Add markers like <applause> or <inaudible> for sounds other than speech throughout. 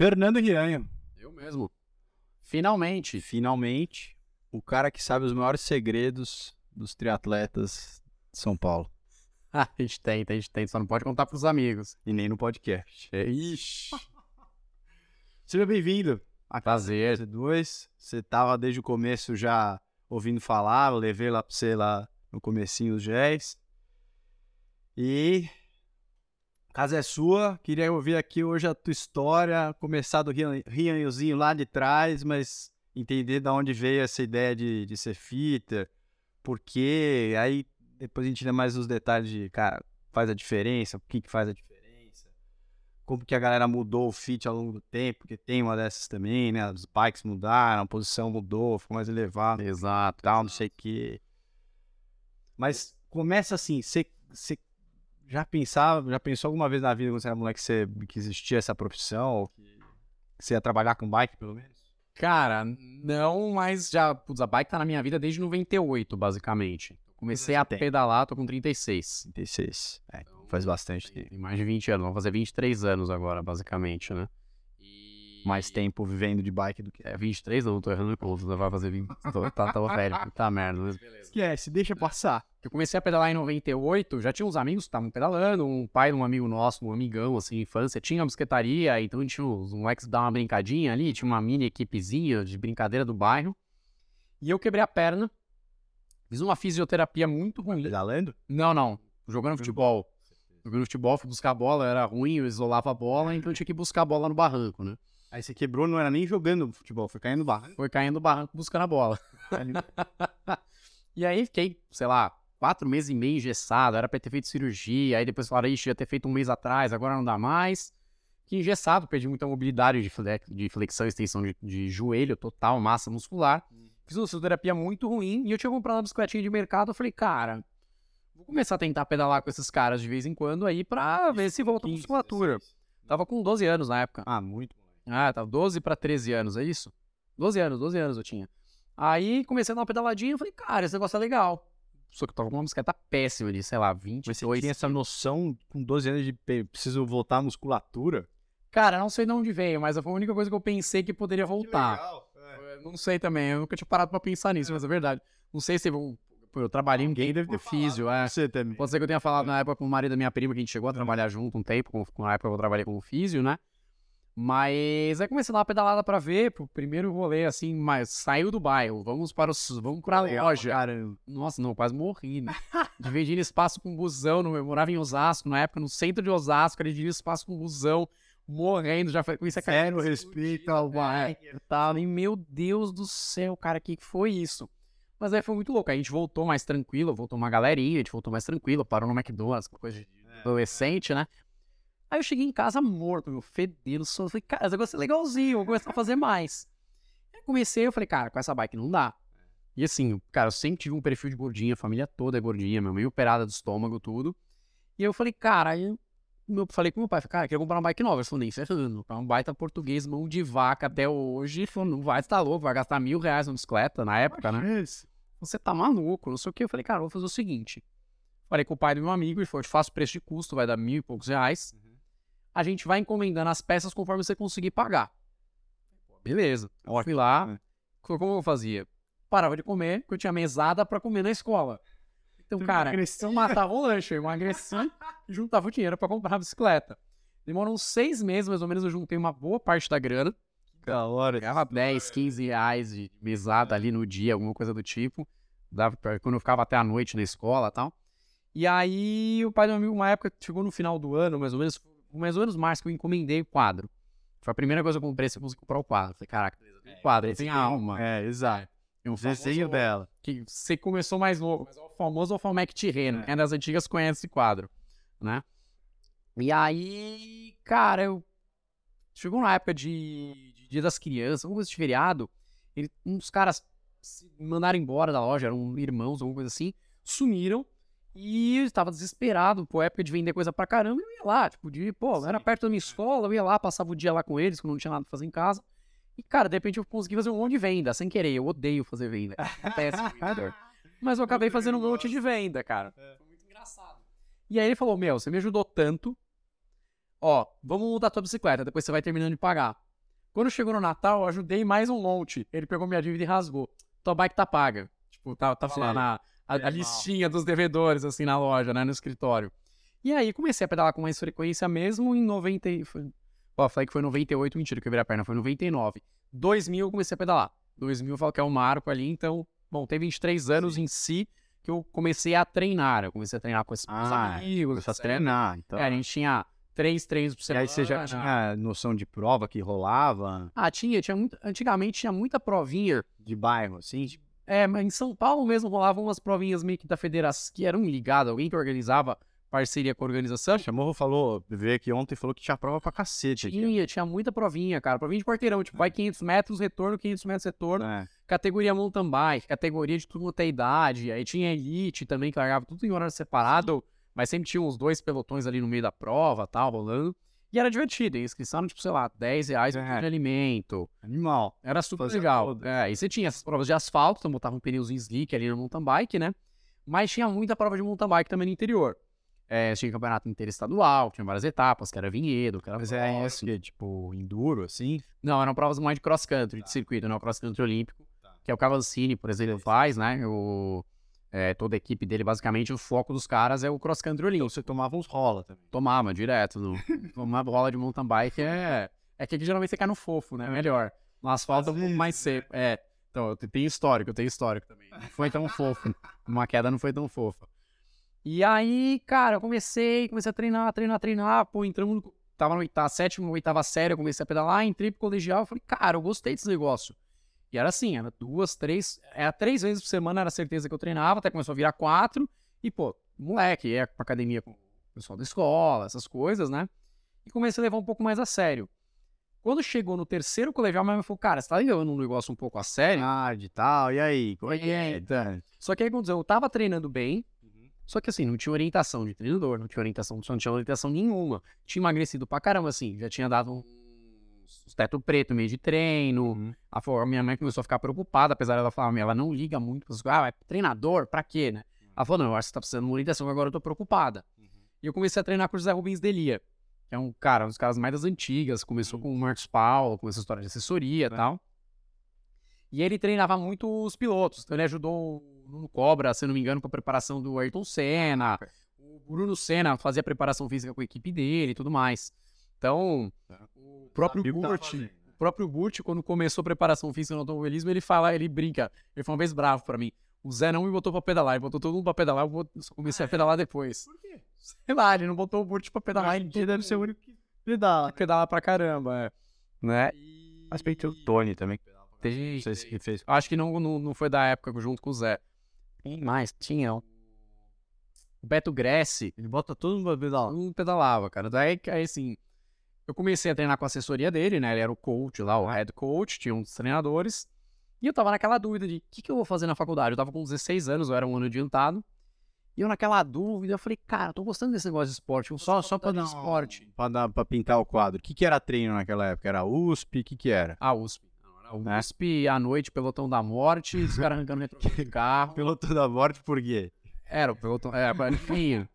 Fernando Rianho. Eu mesmo. Finalmente. Finalmente, o cara que sabe os maiores segredos dos triatletas de São Paulo. <laughs> a gente tenta, a gente tenta, só não pode contar pros amigos. E nem no podcast. É, ixi. <laughs> Seja bem-vindo. A Prazer. C2. Você tava desde o começo já ouvindo falar, eu levei lá pra você lá no comecinho os GES. E casa é sua, queria ouvir aqui hoje a tua história, começar do Rian- Rianhozinho lá de trás, mas entender de onde veio essa ideia de, de ser fitter, por quê, aí depois a gente lê mais os detalhes de, cara, faz a diferença, o que que faz a diferença, como que a galera mudou o fit ao longo do tempo, porque tem uma dessas também, né, os bikes mudaram, a posição mudou, ficou mais elevado, Exato. tal, não sei o quê. Mas começa assim, você já pensava, já pensou alguma vez na vida quando você era moleque que, você, que existia essa profissão, ou que você ia trabalhar com bike, pelo menos? Cara, não, mas já. Putz, a bike tá na minha vida desde 98, basicamente. Comecei a pedalar, tô com 36. 36. É, faz bastante tempo. Tem mais de 20 anos, vou fazer 23 anos agora, basicamente, né? Mais tempo vivendo de bike do que. É, 23 não, tô errando o conto, vai fazer 20. Tô, tá, tô velho, puta merda, mas. Esquece, deixa passar. Eu comecei a pedalar em 98, já tinha uns amigos que estavam pedalando, um pai de um amigo nosso, um amigão, assim, infância, tinha uma bisquetaria, então tinha uns moleques que davam uma brincadinha ali, tinha uma mini equipezinha de brincadeira do bairro. E eu quebrei a perna, fiz uma fisioterapia muito ruim. Pedalando? Não, não, jogando futebol. Jogando futebol, fui buscar a bola, era ruim, eu isolava a bola, então eu tinha que buscar a bola no barranco, né? Aí você quebrou, não era nem jogando futebol, foi caindo barranco. Foi caindo barranco buscando a bola. <laughs> e aí fiquei, sei lá, quatro meses e meio engessado, era pra ter feito cirurgia, aí depois falaram, ixi, ia ter feito um mês atrás, agora não dá mais. Fiquei engessado, perdi muita mobilidade de, fle- de flexão e extensão de, de joelho total, massa muscular. Fiz uma fisioterapia muito ruim e eu tinha comprado uma bicicletinha de mercado, eu falei, cara, vou começar a tentar pedalar com esses caras de vez em quando aí pra ver se volta a 15, musculatura. 16. Tava com 12 anos na época. Ah, muito. Ah, tá 12 pra 13 anos, é isso? 12 anos, 12 anos eu tinha. Aí comecei a dar uma pedaladinha e falei, cara, esse negócio é legal. Só que eu tava com uma bicicleta péssima de, sei lá, 20, Mas você tinha essa noção com 12 anos de preciso voltar à musculatura? Cara, não sei de onde veio, mas foi a única coisa que eu pensei que poderia voltar. É. Eu Não sei também, eu nunca tinha parado pra pensar nisso, mas é verdade. Não sei se eu, pô, eu trabalhei Alguém tempo deve com ter físio, é. Você também. Pode ser que eu tenha falado na época com o marido da minha prima, que a gente chegou a trabalhar junto um tempo, com, com a época que eu trabalhei como físio, né? Mas aí comecei a dar uma pedalada pra ver, pro primeiro rolê, assim, mas saiu do bairro, vamos para os, vamos pra Legal, loja. Caramba. Nossa, não, quase morri, né? <laughs> Dividindo espaço com busão, eu morava em Osasco, na época, no centro de Osasco, dividia espaço com busão, morrendo, já foi- comecei a cair. Zero respeito ao bairro. Tava, e meu Deus do céu, cara, o que que foi isso? Mas aí foi muito louco, aí a gente voltou mais tranquilo, voltou uma galerinha, a gente voltou mais tranquilo, parou no McDonald's, coisa de adolescente, né? Aí eu cheguei em casa morto, meu, fedendo, só falei, cara, esse negócio é legalzinho, vou começar a fazer mais. Aí comecei, eu falei, cara, com essa bike não dá. E assim, cara, eu sempre tive um perfil de gordinha, a família toda é gordinha, meu, meio operada do estômago, tudo. E eu falei, cara, aí eu falei com meu pai, falei, cara, eu queria comprar uma bike nova. Ele falou, nem ferrando, comprar um baita português, mão de vaca até hoje. Ele falou, não vai, você tá louco, vai gastar mil reais numa bicicleta na época, né? Você tá maluco, não sei o que. Eu falei, cara, eu vou fazer o seguinte. Falei com o pai do meu amigo, ele falou, eu te faço preço de custo, vai dar mil e poucos reais. A gente vai encomendando as peças conforme você conseguir pagar. Beleza. Eu fui lá, co- como eu fazia? Parava de comer, porque eu tinha mesada pra comer na escola. Então, Tu cara, emagrecia. eu matava o lanche, eu emagreci e <laughs> juntava o dinheiro pra comprar a bicicleta. Demorou uns seis meses, mais ou menos, eu juntei uma boa parte da grana. Da hora. Ganhava 10, 15 reais de mesada ali no dia, alguma coisa do tipo. Dava pra, quando eu ficava até a noite na escola e tal. E aí, o pai do meu amigo, uma época, chegou no final do ano, mais ou menos, mais ou menos março, que eu encomendei o quadro. Foi a primeira coisa que eu comprei, se eu consegui comprar o quadro. Falei, caraca, tem um quadro, ele tem alma. É, exato. Um desenho famoso- dela. que você começou mais novo, mas é o famoso Alfamec Tirreno. É. Quem é das antigas conhece esse quadro, né? E aí, cara, eu... Chegou na época de, de Dia das Crianças, alguma coisa de feriado, ele, uns caras se mandaram embora da loja, eram irmãos, alguma coisa assim, sumiram e eu estava desesperado, pô, época de vender coisa pra caramba, e eu ia lá, tipo, de, pô, era perto da minha escola, eu ia lá, passava o dia lá com eles, quando não tinha nada pra fazer em casa. E, cara, de repente eu consegui fazer um monte de venda, sem querer. Eu odeio fazer venda. <laughs> Péssimo vendedor. Mas eu acabei fazendo um monte de venda, cara. Foi muito engraçado. E aí ele falou: Meu, você me ajudou tanto, ó, vamos montar tua bicicleta, depois você vai terminando de pagar. Quando chegou no Natal, eu ajudei mais um monte. Ele pegou minha dívida e rasgou. Tua bike tá paga. Tipo, lá Sei. na a, a listinha dos devedores, assim, na loja, né, no escritório. E aí, comecei a pedalar com mais frequência mesmo em 90... e- Foi, ó, falei que foi 98, mentira, que eu virei a perna, foi 99. 2000 eu comecei a pedalar. 2000 eu falo que é um marco ali, então... Bom, tem 23 anos em si que eu comecei a treinar. Eu comecei a treinar com esses Ah, amigos, a treinar, então. É, a gente tinha três treinos por E semana. aí você já tinha noção de prova que rolava Ah, tinha, tinha muito. Antigamente tinha muita provinha. de bairro, assim? É, mas em São Paulo mesmo rolavam umas provinhas meio que da federação, que eram ligadas, alguém que organizava parceria com a organização. Chamou, falou, veio aqui ontem e falou que tinha prova pra cacete aqui. Tinha, tinha muita provinha, cara. Provinha de quarteirão, tipo, vai 500 metros, retorno, 500 metros, retorno. É. Categoria mountain bike, categoria de tudo quanto é idade. Aí tinha elite também, que largava tudo em horário separado, mas sempre tinha uns dois pelotões ali no meio da prova, tal, rolando. E era divertido, a inscrição tipo, sei lá, 10 reais por É. de alimento. Animal. Era super Fazia legal. todas. É, e você tinha essas provas de asfalto, então botava um pneuzinho slick ali no mountain bike, né? Mas tinha muita prova de mountain bike também no interior. É, tinha campeonato interestadual, tinha várias etapas, que era vinhedo, que era Mas é cross. esse que, tipo, enduro, assim? Não, eram provas mais de cross country, Tá. de circuito, não cross country olímpico. Tá. Que é o Cavancini, por exemplo, Sei. faz, né? O, é, toda a equipe dele, basicamente, o foco dos caras é o cross country Então olímpico. você tomava uns rola também. Tomava direto. No, <laughs> uma bola de mountain bike é. É que geralmente você cai no fofo, né? Melhor. No asfalto é pouco mais seco. É. Então, eu te- tenho histórico, eu tenho histórico também. Não foi tão fofo. <laughs> Uma queda não foi tão fofa. E aí, cara, eu comecei, comecei a treinar, treinar, treinar. Pô, entramos no. Tava no oitava, sétima, oitava série, eu comecei a pedalar, entrei pro colegial, falei, cara, eu gostei desse negócio. E era assim, era duas, três, era três vezes por semana, era certeza que eu treinava, até começou a virar quatro. E, pô, moleque, ia pra academia com o pessoal da escola, essas coisas, né? E comecei a levar um pouco mais a sério. Quando chegou no terceiro colegial, minha mãe falou, cara, você tá levando um negócio um pouco a sério? Ah, de tal, e aí? Como é que é? Eita. Só que aí aconteceu, eu tava treinando bem, só que assim, não tinha orientação de treinador, não tinha orientação, não tinha orientação nenhuma. Tinha emagrecido pra caramba, assim, já tinha dado uns teto preto meio de treino. Uhum. A, a minha mãe começou a ficar preocupada, apesar dela falar, ela não liga muito. Ah, é treinador? Pra quê, né? Ela falou, não, eu acho que você tá precisando de uma orientação, agora eu tô preocupada. E eu comecei a treinar com o José Rubens Delia, que é um cara, um dos caras mais das antigas. Começou com o Marcos Paulo, com essa história de assessoria e É. tal. E ele treinava muito os pilotos. Então ele ajudou o Nuno Cobra, se eu não me engano, com a preparação do Ayrton Senna. O Bruno Senna fazia preparação física com a equipe dele e tudo mais. Então, Tá. o próprio Burt, fazendo. o próprio Burt, quando começou a preparação física no automobilismo, ele fala, ele brinca. Ele foi uma vez bravo pra mim. O Zé não me botou pra pedalar, ele botou todo mundo pra pedalar, eu só comecei a pedalar depois. Por quê? Sei lá, ele não botou o Burt pra pedalar, ele Ele deve ser o único que pedala. pedalar pra caramba, é. Né? Mas tem o Tony também. pedala. Tem, Não sei se fez. Acho que não, não, não foi da época junto com o Zé. Tem mais, tinha. O Beto Gressi, Ele bota todo mundo pra pedalar. não pedalava, cara. Daí, aí, assim, eu comecei a treinar com a assessoria dele, né? Ele era o coach lá, o head coach, tinha uns treinadores. E eu tava naquela dúvida de o que, que eu vou fazer na faculdade. Eu tava com 16 anos, eu era um ano adiantado. E eu naquela dúvida, eu falei, cara, eu tô gostando desse negócio de esporte. eu Só, só pra dar de esporte. Pra, dar, pra pintar o quadro. O que, que era treino naquela época? Era USP? O que, que era? A USP. A Né? USP, à noite, pelotão da morte, os caras arrancando <laughs> retrovisor de carro. Pelotão da morte por quê? Era o pelotão, é, enfim,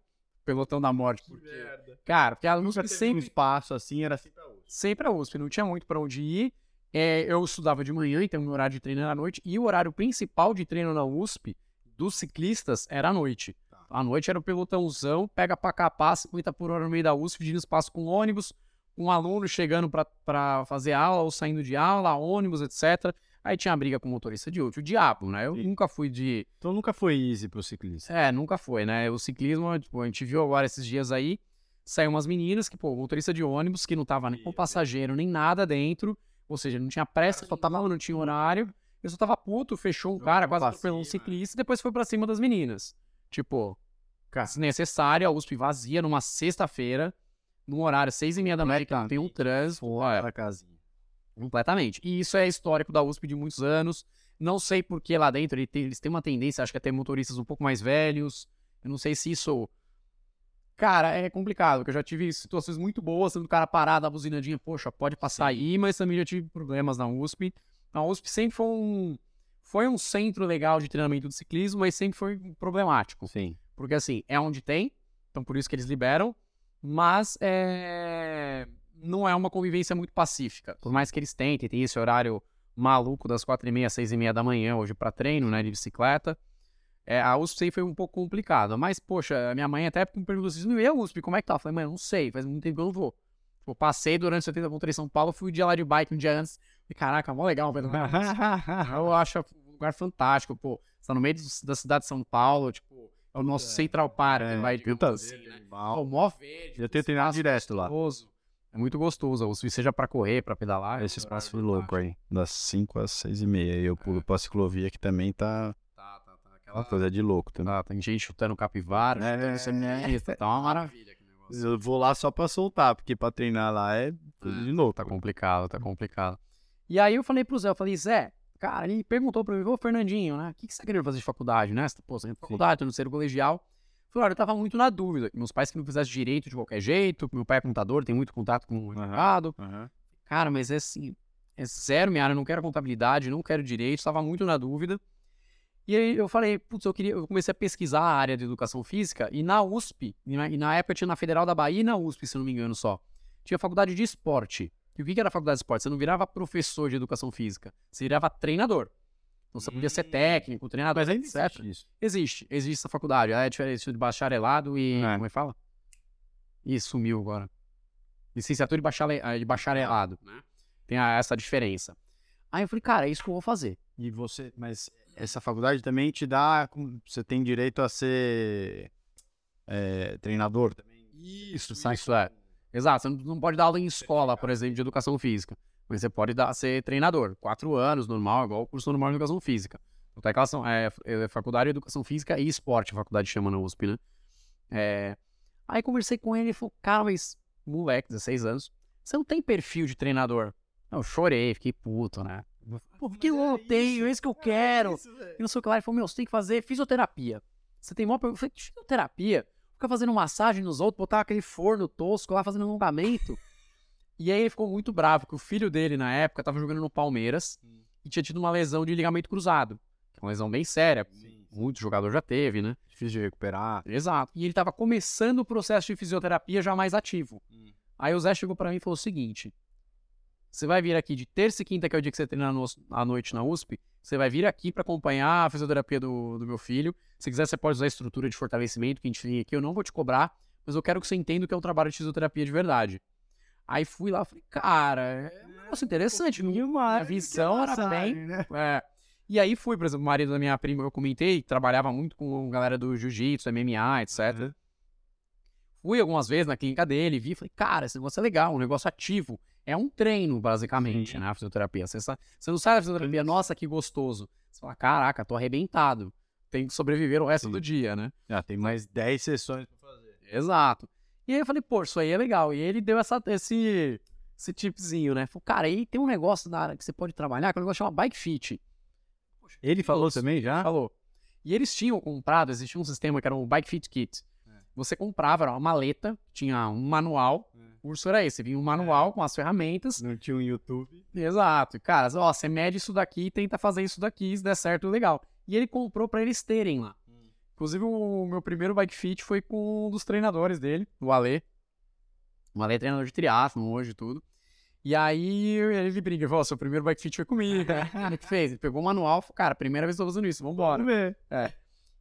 pelotão da morte. Porque, cara, porque a USP um sempre, espaço assim, era sempre a USP. sempre a USP, não tinha muito pra onde ir. É, eu estudava de manhã, então meu horário de treino era à noite, e o horário principal de treino na USP dos ciclistas era à noite. Tá. À noite era o pelotãozão, pega pra capar, 50 por hora no meio da USP, dividindo espaço com ônibus, um aluno chegando pra fazer aula ou saindo de aula, ônibus, etc. Aí tinha briga com o motorista de outro, o diabo, né? Eu nunca fui de, Então nunca foi easy pro ciclista. é, nunca foi, né? O ciclismo, tipo, a gente viu agora esses dias aí, saiu umas meninas que, pô, o motorista de ônibus que não tava nem com passageiro, nem nada dentro, ou seja, não tinha pressa, só tava, não tinha horário, eu só tava puto, fechou um cara, quase atropelou um ciclista e depois foi pra cima das meninas. Tipo, desnecessário, a USP vazia numa sexta-feira, num horário seis e meia da noite, que não tem um trânsito, ó, Pra casinha. Completamente. E isso é histórico da USP de muitos anos. Não sei por que lá dentro ele tem- eles têm uma tendência, acho que a ter motoristas um pouco mais velhos. Eu não sei se isso. Cara, é complicado, porque eu já tive situações muito boas, sendo o cara parado, a buzinadinha, poxa, pode passar aí, mas também já tive problemas na USP. A USP sempre foi um. Foi um centro legal de treinamento de ciclismo, mas sempre foi problemático. Sim. Porque assim, é onde tem, então por isso que eles liberam. Mas é... não é uma convivência muito pacífica. Por mais que eles tentem, tem esse horário maluco das quatro e meia, seis e meia da manhã hoje para treino, né, de bicicleta. É, a USP foi um pouco complicada, mas, poxa, minha mãe até me perguntou assim, e a USP, como é que tá? Eu falei, mãe, não sei, faz muito tempo que eu não vou. Eu tipo, passei durante o 70.3 São Paulo, fui um dia lá de bike um dia antes, e caraca, mó legal, velho. <laughs> eu acho um lugar fantástico, pô, você tá no meio da cidade de São Paulo, tipo, é o nosso é, Central Park, é, vai de né? Pô, mó verde. Já tenho treinado direto lá. É muito gostoso, ou seja para correr, para pedalar. Esse espaço foi louco aí, das 5 às 6 e meia. E eu pulo é. pra ciclovia que também tá. Tá, tá, tá. Aquela coisa de louco também. Tá, tem gente chutando capivara, é, chutando é, tá uma maravilha. Eu vou lá só pra soltar, porque pra treinar lá é tudo de novo. Tá complicado, tá complicado. E aí eu falei pro Zé, eu falei, Zé, cara, ele perguntou pra mim, ô Fernandinho, né? O que, que você tá querendo fazer de faculdade, né? Pô, você tá faculdade, tô no ser colegial. Olha, eu tava muito na dúvida. Meus pais que não fizessem direito de qualquer jeito, meu pai é contador, tem muito contato com o mercado. Uhum. Cara, mas é assim, é zero minha área, não quero contabilidade, não quero direito, estava muito na dúvida. E aí eu falei, putz, eu queria, eu comecei a pesquisar a área de educação física e na USP, e na, e na época tinha na Federal da Bahia e na USP, se não me engano só, tinha faculdade de esporte. E o que era a faculdade de esporte? Você não virava professor de educação física, você virava treinador. Então você podia ser hum. técnico, treinador, Mas ainda etc. existe isso. Existe, existe essa faculdade. É diferente de bacharelado e... É. Como é que fala? Ih, sumiu agora. Licenciatura. Eh, de bacharelado, né? Tem essa diferença. Aí eu falei, cara, é isso que eu vou fazer. E você... Mas essa faculdade também te dá... Você tem direito a ser é, treinador também? Isso, isso, isso é. Exato, você não pode dar aula em escola, por exemplo, de educação física. Mas você pode dar, ser treinador. Quatro anos, normal, igual o curso normal de educação física. Então, é, é faculdade de educação física e esporte, a faculdade chama na USP, né? É... Aí conversei com ele e falou, cara, mas moleque, 16 anos, você não tem perfil de treinador. Eu chorei, fiquei puto, né? Pô, porque eu não é tenho, é isso que eu é quero. É isso, e não sei o que lá. Ele falou, meu, você tem que fazer fisioterapia. Você tem maior pergunta. Eu falei, fisioterapia? Ficar fazendo massagem nos outros, botar aquele forno tosco lá fazendo alongamento. E aí ele ficou muito bravo, que o filho dele, na época, tava jogando no Palmeiras hum. e tinha tido uma lesão de ligamento cruzado. Que é uma lesão bem séria. Sim, Muito jogador já teve, né? Difícil de recuperar. Exato. E ele tava começando o processo de fisioterapia já mais ativo. Hum. Aí o Zé chegou para mim e falou o seguinte: você vai vir aqui de terça e quinta, que é o dia que você treina no, à noite na USP. Você vai vir aqui para acompanhar a fisioterapia do, do meu filho. Se quiser, você pode usar a estrutura de fortalecimento que a gente tem aqui. Eu não vou te cobrar, mas eu quero que você entenda o que é um trabalho de fisioterapia de verdade. Aí fui lá, falei, cara, é um negócio interessante. Minha visão era bem. Né? É. E aí fui, por exemplo, o marido da minha prima, eu comentei, trabalhava muito com galera do jiu-jitsu, MMA, etc. Uhum. Fui algumas vezes na clínica dele, vi, falei, cara, esse negócio é legal, um negócio ativo. É um treino, basicamente, Sim. né? A fisioterapia. Você, você não sai da fisioterapia, nossa, que gostoso. Você fala, caraca, tô arrebentado. Tem que sobreviver o resto Sim. do dia, né? Já tem mais 10 sessões pra fazer. Exato. E aí eu falei, pô, isso aí é legal. E ele deu essa, esse, esse tipzinho, né? Falou, cara, aí tem um negócio na área que você pode trabalhar, que é um negócio chama Bike Fit. Poxa, ele falou também já? Falou. E eles tinham comprado, existia um sistema que era um Bike Fit Kit. É. Você comprava, era uma maleta, tinha um manual. É. O curso era esse, vinha um manual é. com as ferramentas. Não tinha um YouTube. Exato. Cara, ó, você mede isso daqui e tenta fazer isso daqui, se der certo, legal. E ele comprou para eles terem lá. Inclusive, o meu primeiro bike fit foi com um dos treinadores dele, o Ale. O Ale é treinador de triatlon hoje e tudo. E aí ele brinca, falou, seu primeiro bike fit foi comigo. <laughs> Ele que fez? Ele pegou o manual falou, cara, primeira vez que eu tô fazendo isso, vambora. Vamos ver. É.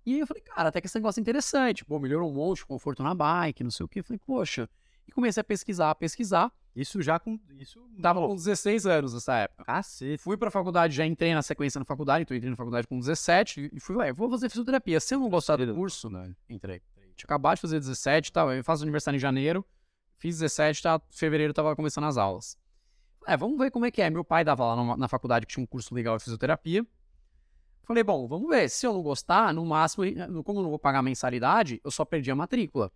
E aí eu falei, cara, até que esse negócio é interessante. Pô, melhorou um monte, conforto na bike, não sei o quê. Eu falei, poxa. E comecei a pesquisar, a pesquisar. Isso já com. Isso. Tava com 16 anos nessa época. Cacete. Fui pra faculdade, já entrei na sequência na faculdade, então entrei na faculdade com 17 e fui, ué, vou fazer fisioterapia. Se eu não gostar do curso, né? Entrei. Tinha acabado de fazer 17 e tal. Eu faço aniversário em janeiro, fiz 17, tá? Fevereiro tava começando as aulas. É, vamos ver como é que é. Meu pai dava lá na, na faculdade que tinha um curso legal de fisioterapia. Falei, bom, vamos ver. Se eu não gostar, no máximo, como eu não vou pagar mensalidade, eu só perdi a matrícula.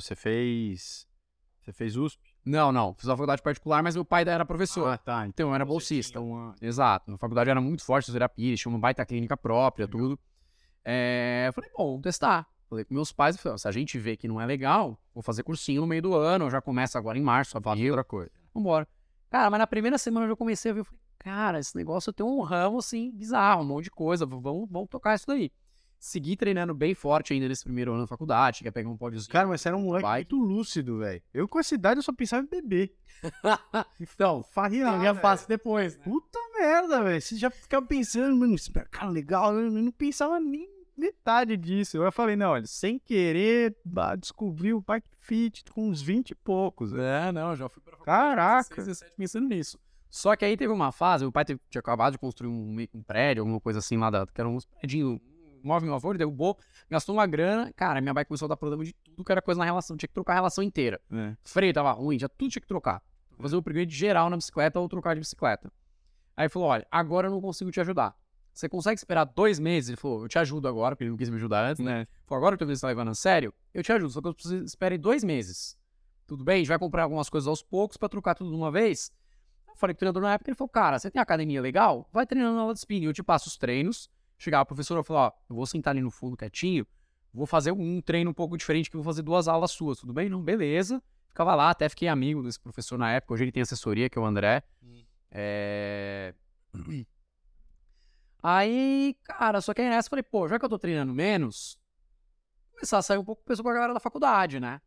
Você fez. Você fez USP? Não, não. Fiz uma faculdade particular, mas meu pai era professor. Ah, tá. Então eu era bolsista. Uma... Exato. A faculdade era muito forte, terapia, tinha uma baita clínica própria, legal. tudo. É... Eu falei, bom, vamos testar. Falei com meus pais, falei, se a gente vê que não é legal, vou fazer cursinho no meio do ano, já começa agora em março, abril. outra coisa. Vambora. Cara, mas na primeira semana eu já comecei a ver, eu falei, cara, esse negócio tem um ramo, assim, bizarro, um monte de coisa, vamos, vamos tocar isso daí. Segui treinando bem forte ainda nesse primeiro ano da faculdade, quer pegar um pódiozinho. Cara, mas você era um moleque muito lúcido, velho. Eu com essa idade eu só pensava em beber. <laughs> então, Farrear, eu ia velho. fácil depois, né? Puta merda, velho. Você já ficava pensando, mano, esse cara legal. Eu não pensava nem metade disso. Eu falei, não, olha, sem querer, descobri o Bike Fit com uns 20 e poucos. É, não, já fui pra faculdade Caraca. 16, 17 pensando nisso. Só que aí teve uma fase, o pai teve- tinha acabado de construir um, um prédio, alguma coisa assim lá, da, que era uns prédios, móvel meu avô, ele derrubou, gastou uma grana, cara, minha bike começou a dar problema de tudo que era coisa na relação, tinha que trocar a relação inteira. É. Freio tava ruim, já tudo tinha que trocar. Fazer o upgrade geral na bicicleta ou trocar de bicicleta. Aí ele falou, olha, agora eu não consigo te ajudar. Você consegue esperar dois meses? Ele falou, eu te ajudo agora, porque ele não quis me ajudar antes, né? Né? Falou, agora que eu tô tá levando a sério, eu te ajudo, só que eu preciso esperar dois meses. Tudo bem? A gente vai comprar algumas coisas aos poucos pra trocar tudo de uma vez. Eu falei com o treinador na época, ele falou, cara, você tem academia legal? Vai treinando na aula de spinning, eu te passo os treinos. Chegava a professora e falou, ó, eu vou sentar ali no fundo quietinho, vou fazer um treino um pouco diferente, que eu vou fazer duas aulas suas, tudo bem? Não, beleza. Ficava lá, até fiquei amigo desse professor na época, hoje ele tem assessoria, que é o André. É... Aí, cara, só que aí nessa eu falei, pô, já que eu tô treinando menos, começar a sair um pouco com o pessoal com a galera da faculdade, né?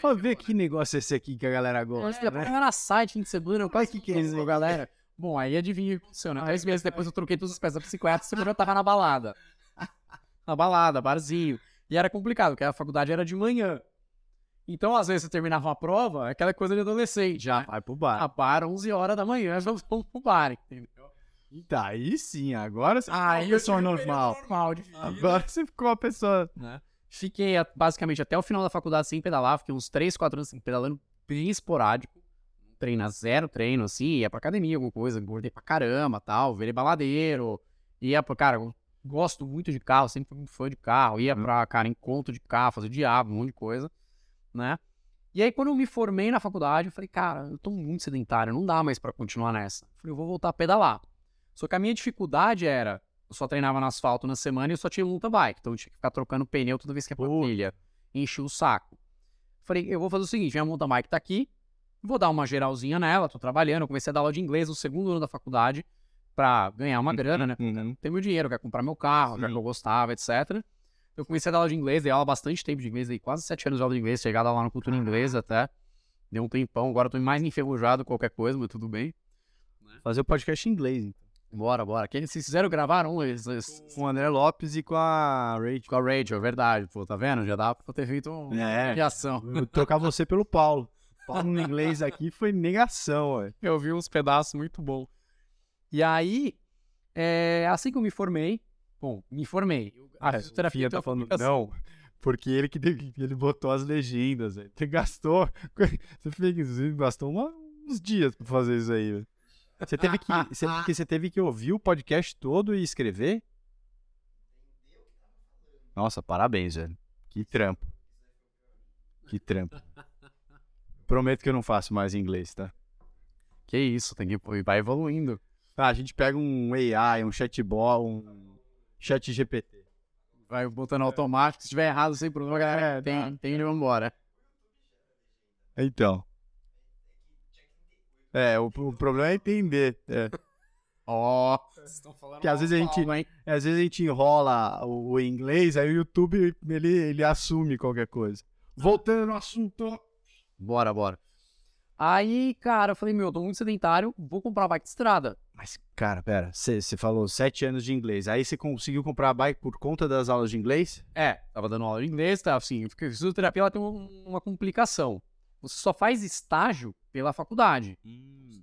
Pra ver né? que negócio é esse aqui que a galera gosta, É, né? era site, fim de semana, quase que que é isso galera. Bom, aí adivinha o que aconteceu, né? Três meses depois eu troquei todas as peças da bicicleta, segunda eu tava na balada. <laughs> Na balada, barzinho. E era complicado, porque a faculdade era de manhã. Então, às vezes, você terminava uma prova, aquela coisa de adolescente já. Vai pro bar. Ah, para 11 horas da manhã, já vamos pro bar, entendeu? Tá, aí sim, agora você ficou Aí uma pessoa normal. normal Agora você ficou uma pessoa. né? Fiquei a- basicamente até o final da faculdade sem pedalar, fiquei uns 3, 4 anos assim, pedalando bem esporádico. Treina zero treino, assim, ia pra academia, alguma coisa, engordei pra caramba, tal, virei baladeiro. Ia pra, cara, eu gosto muito de carro, sempre fui muito fã de carro, ia pra, cara, encontro de carro, fazer diabo, um monte de coisa, né? E aí, quando eu me formei na faculdade, eu falei, cara, eu tô muito sedentário, não dá mais pra continuar nessa. Eu falei, eu vou voltar a pedalar. Só que a minha dificuldade era, eu só treinava no asfalto na semana e eu só tinha luta bike, então eu tinha que ficar trocando pneu toda vez que ia pra Putz. trilha. Enchi o saco. Falei, eu vou fazer o seguinte, minha mountain bike tá aqui, vou dar uma geralzinha nela, tô trabalhando, comecei a dar aula de inglês no segundo ano da faculdade pra ganhar uma grana, né? Uhum. Ter meu dinheiro, quero comprar meu carro, já que eu gostava, etc. Eu comecei a dar aula de inglês, dei aula bastante tempo de inglês, dei quase sete anos de aula de inglês, chegada lá no cultura inglesa até. Deu um tempão, agora eu tô mais enferrujado que qualquer coisa, mas tudo bem. Fazer o podcast em inglês, então. Bora, bora. Quem, vocês fizeram gravar um Com o André Lopes e com a Rachel. com a Rachel, é verdade. Pô, tá vendo? Já dá pra ter feito uma É. reação. Trocar você pelo Paulo. Paulo no inglês aqui foi negação, ué. Eu vi uns pedaços muito bons. E aí, é, assim que eu me formei, bom, me formei. A Ah, fisioterapia tá falando, não, porque ele que ele botou as legendas, velho. Você gastou, <laughs> você fez, gastou uma- uns dias pra fazer isso aí, velho. Você teve que, <laughs> você, porque você teve que ouvir o podcast todo e escrever? Nossa, parabéns, velho. Que trampo. Que trampo. Prometo que eu não faço mais inglês, tá? Que isso, tem que vai evoluindo. Ah, a gente pega um AI, um chatbot, um chat GPT. Vai botando automático. Se tiver errado, sem problema, galera. É, tem, tá. tem e vamos embora. Então. É, o, o problema é entender. É. Ó, falando Que às vezes a gente-? Às vezes a gente enrola o, o inglês, aí o YouTube ele, ele assume qualquer coisa. Voltando no assunto. Bora, bora. Aí, cara, eu falei, meu, eu tô muito sedentário, vou comprar uma bike de estrada. Mas, cara, pera, você falou sete anos de inglês. Aí você conseguiu comprar a bike por conta das aulas de inglês? É, tava dando aula de inglês, tá? Assim, porque a fisioterapia ela tem um- uma complicação. Você só faz estágio pela faculdade.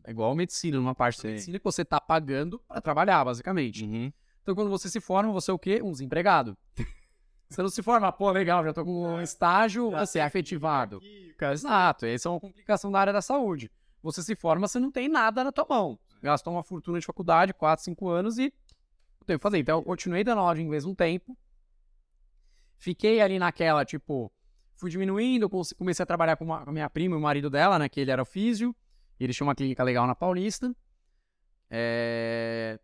É igual a medicina, numa parte da Sim. medicina que você tá pagando pra trabalhar, basicamente. Uhum. Então, quando você se forma, você é o quê? Um desempregado. <laughs> você não se forma, pô, legal, já tô com um estágio, você é efetivado. Exato, essa é uma complicação da área da saúde. Você se forma, você não tem nada na tua mão. Gastou uma fortuna de faculdade, 4, 5 anos e não tem o que fazer. Então eu continuei dando aula de inglês um tempo. Fiquei ali naquela, tipo, fui diminuindo, comecei a trabalhar com, uma- com a minha prima e o marido dela, né? Que ele era o físio. E eles tinham uma clínica legal na Paulista. É...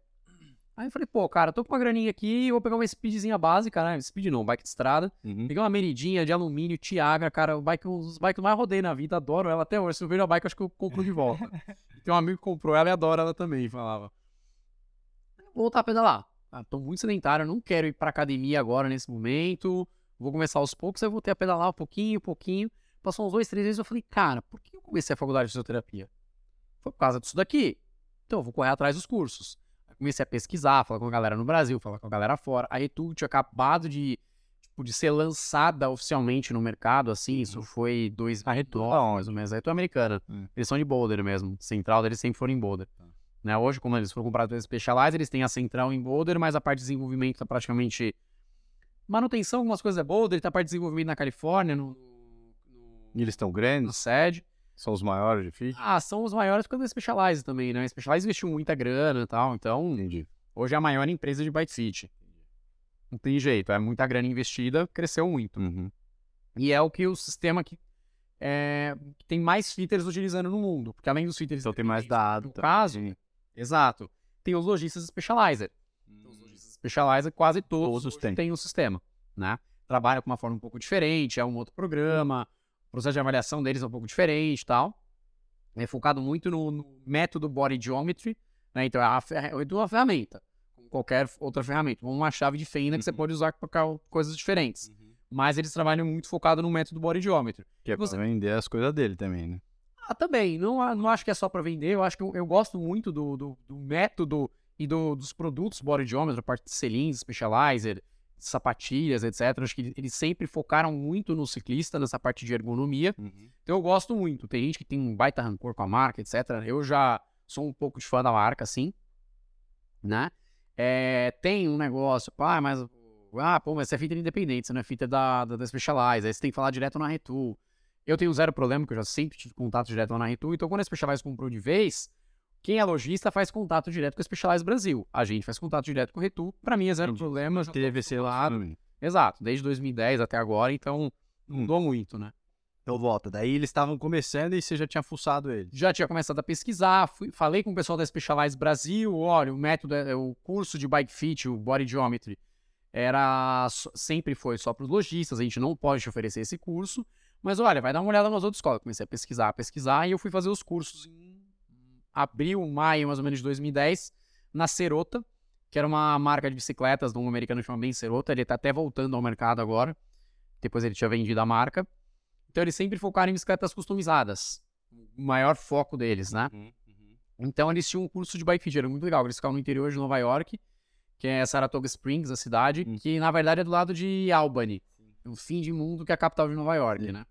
Aí eu falei, pô, cara, tô com uma graninha aqui, vou pegar uma speedzinha básica, né? Speed não, bike de estrada. Uhum. Peguei uma meridinha de alumínio, Tiagra, cara, o bike, um dos bikes que mais rodei na vida, adoro ela até hoje. Se eu vejo a bike, eu acho que eu compro de volta. <laughs> Tem um amigo que comprou ela e adora ela também, falava. Vou voltar a pedalar. ah, tô muito sedentário, não quero ir pra academia agora nesse momento, vou começar aos poucos, aí voltei a pedalar um pouquinho, um pouquinho. Passou uns dois, três meses, eu falei, cara, por que eu comecei a faculdade de fisioterapia? Foi por causa disso daqui. Então, eu vou correr atrás dos cursos. Comecei a pesquisar, falar com a galera no Brasil, falar com a galera fora. A Retu tinha acabado de, tipo, de ser lançada oficialmente no mercado, assim, isso foi dois A Retu, mais ou menos. A Retu é americana. Hum. Eles são de Boulder mesmo. Central deles sempre foram em Boulder. Tá. Né? Hoje, como eles foram comprados pela Specialized, eles têm a central em Boulder, mas a parte de desenvolvimento tá praticamente... Manutenção, algumas coisas é Boulder, tá a parte de desenvolvimento na Califórnia, no, no, E eles estão no grandes, sede. São os maiores de fit. Ah, são os maiores quando a Specialized também, né? A Specialized investiu muita grana e tal, então Entendi. hoje é a maior empresa de bike fit. Não tem jeito, é muita grana investida, cresceu muito. Uhum. E é o que o sistema que, é, que tem mais fitters utilizando no mundo. Porque além dos fitters... Então tem mais dado. No caso, exato, tem os lojistas Specializer. Então, os lojistas Specializer, quase todos, Todos têm. têm o sistema, né? Trabalha com uma forma um pouco diferente, é um outro programa, processo de avaliação deles é um pouco diferente e tal. É focado muito no, no método Body Geometry, né? Então, é a fer- é uma ferramenta, como qualquer outra ferramenta, uma chave de fenda que você Uhum. pode usar para coisas diferentes. Mas eles trabalham muito focado no método Body Geometry. Que é Você- pra vender as coisas dele também, né? Ah, também. Não, a- não acho que é só para vender. Eu acho que eu, eu gosto muito do, do, do método e do- dos produtos Body Geometry, a parte de selins, Specializer, sapatilhas, etc. Acho que eles sempre focaram muito no ciclista, nessa parte de ergonomia. Então eu gosto muito. Tem gente que tem um baita rancor com a marca, etc. Eu já sou um pouco de fã da marca, assim. Né? É, tem um negócio, pá, mas. Ah, pô, mas você é fita independente, você não é fita da, da, da Specialized. Aí você tem que falar direto na Retu. Eu tenho zero problema, porque eu já sempre tive contato direto lá na Retu. Então, quando a Specialized comprou de vez, quem é lojista faz contato direto com a Specialized Brasil. A gente faz contato direto com a Retu. Pra mim é zero Entendi. problema. tô Teve lado. acostumado. Exato, desde 2010 até agora, então não Hum. mudou muito, né? Então volta. Daí eles estavam começando e você já tinha fuçado ele. já tinha começado a pesquisar, fui- falei com o pessoal da Specialized Brasil, olha, o método, é- o curso de Bike Fit, o Body Geometry, era sempre foi só para os lojistas, a gente não pode te oferecer esse curso, mas olha, vai dar uma olhada nas outras escolas. Comecei a pesquisar, a pesquisar, e eu fui fazer os cursos em abril, maio, mais ou menos, de 2010, na Serota, que era uma marca de bicicletas de um americano chamado Ben Serota, ele tá até voltando ao mercado agora, depois ele tinha vendido a marca. Então eles sempre focaram em bicicletas customizadas, o maior foco deles, né? Então eles tinham um curso de bike fit, era muito legal. Eles ficavam no interior de Nova York, que é Saratoga Springs, a cidade, Hum. que na verdade é do lado de Albany, o fim de mundo que é a capital de Nova York, né?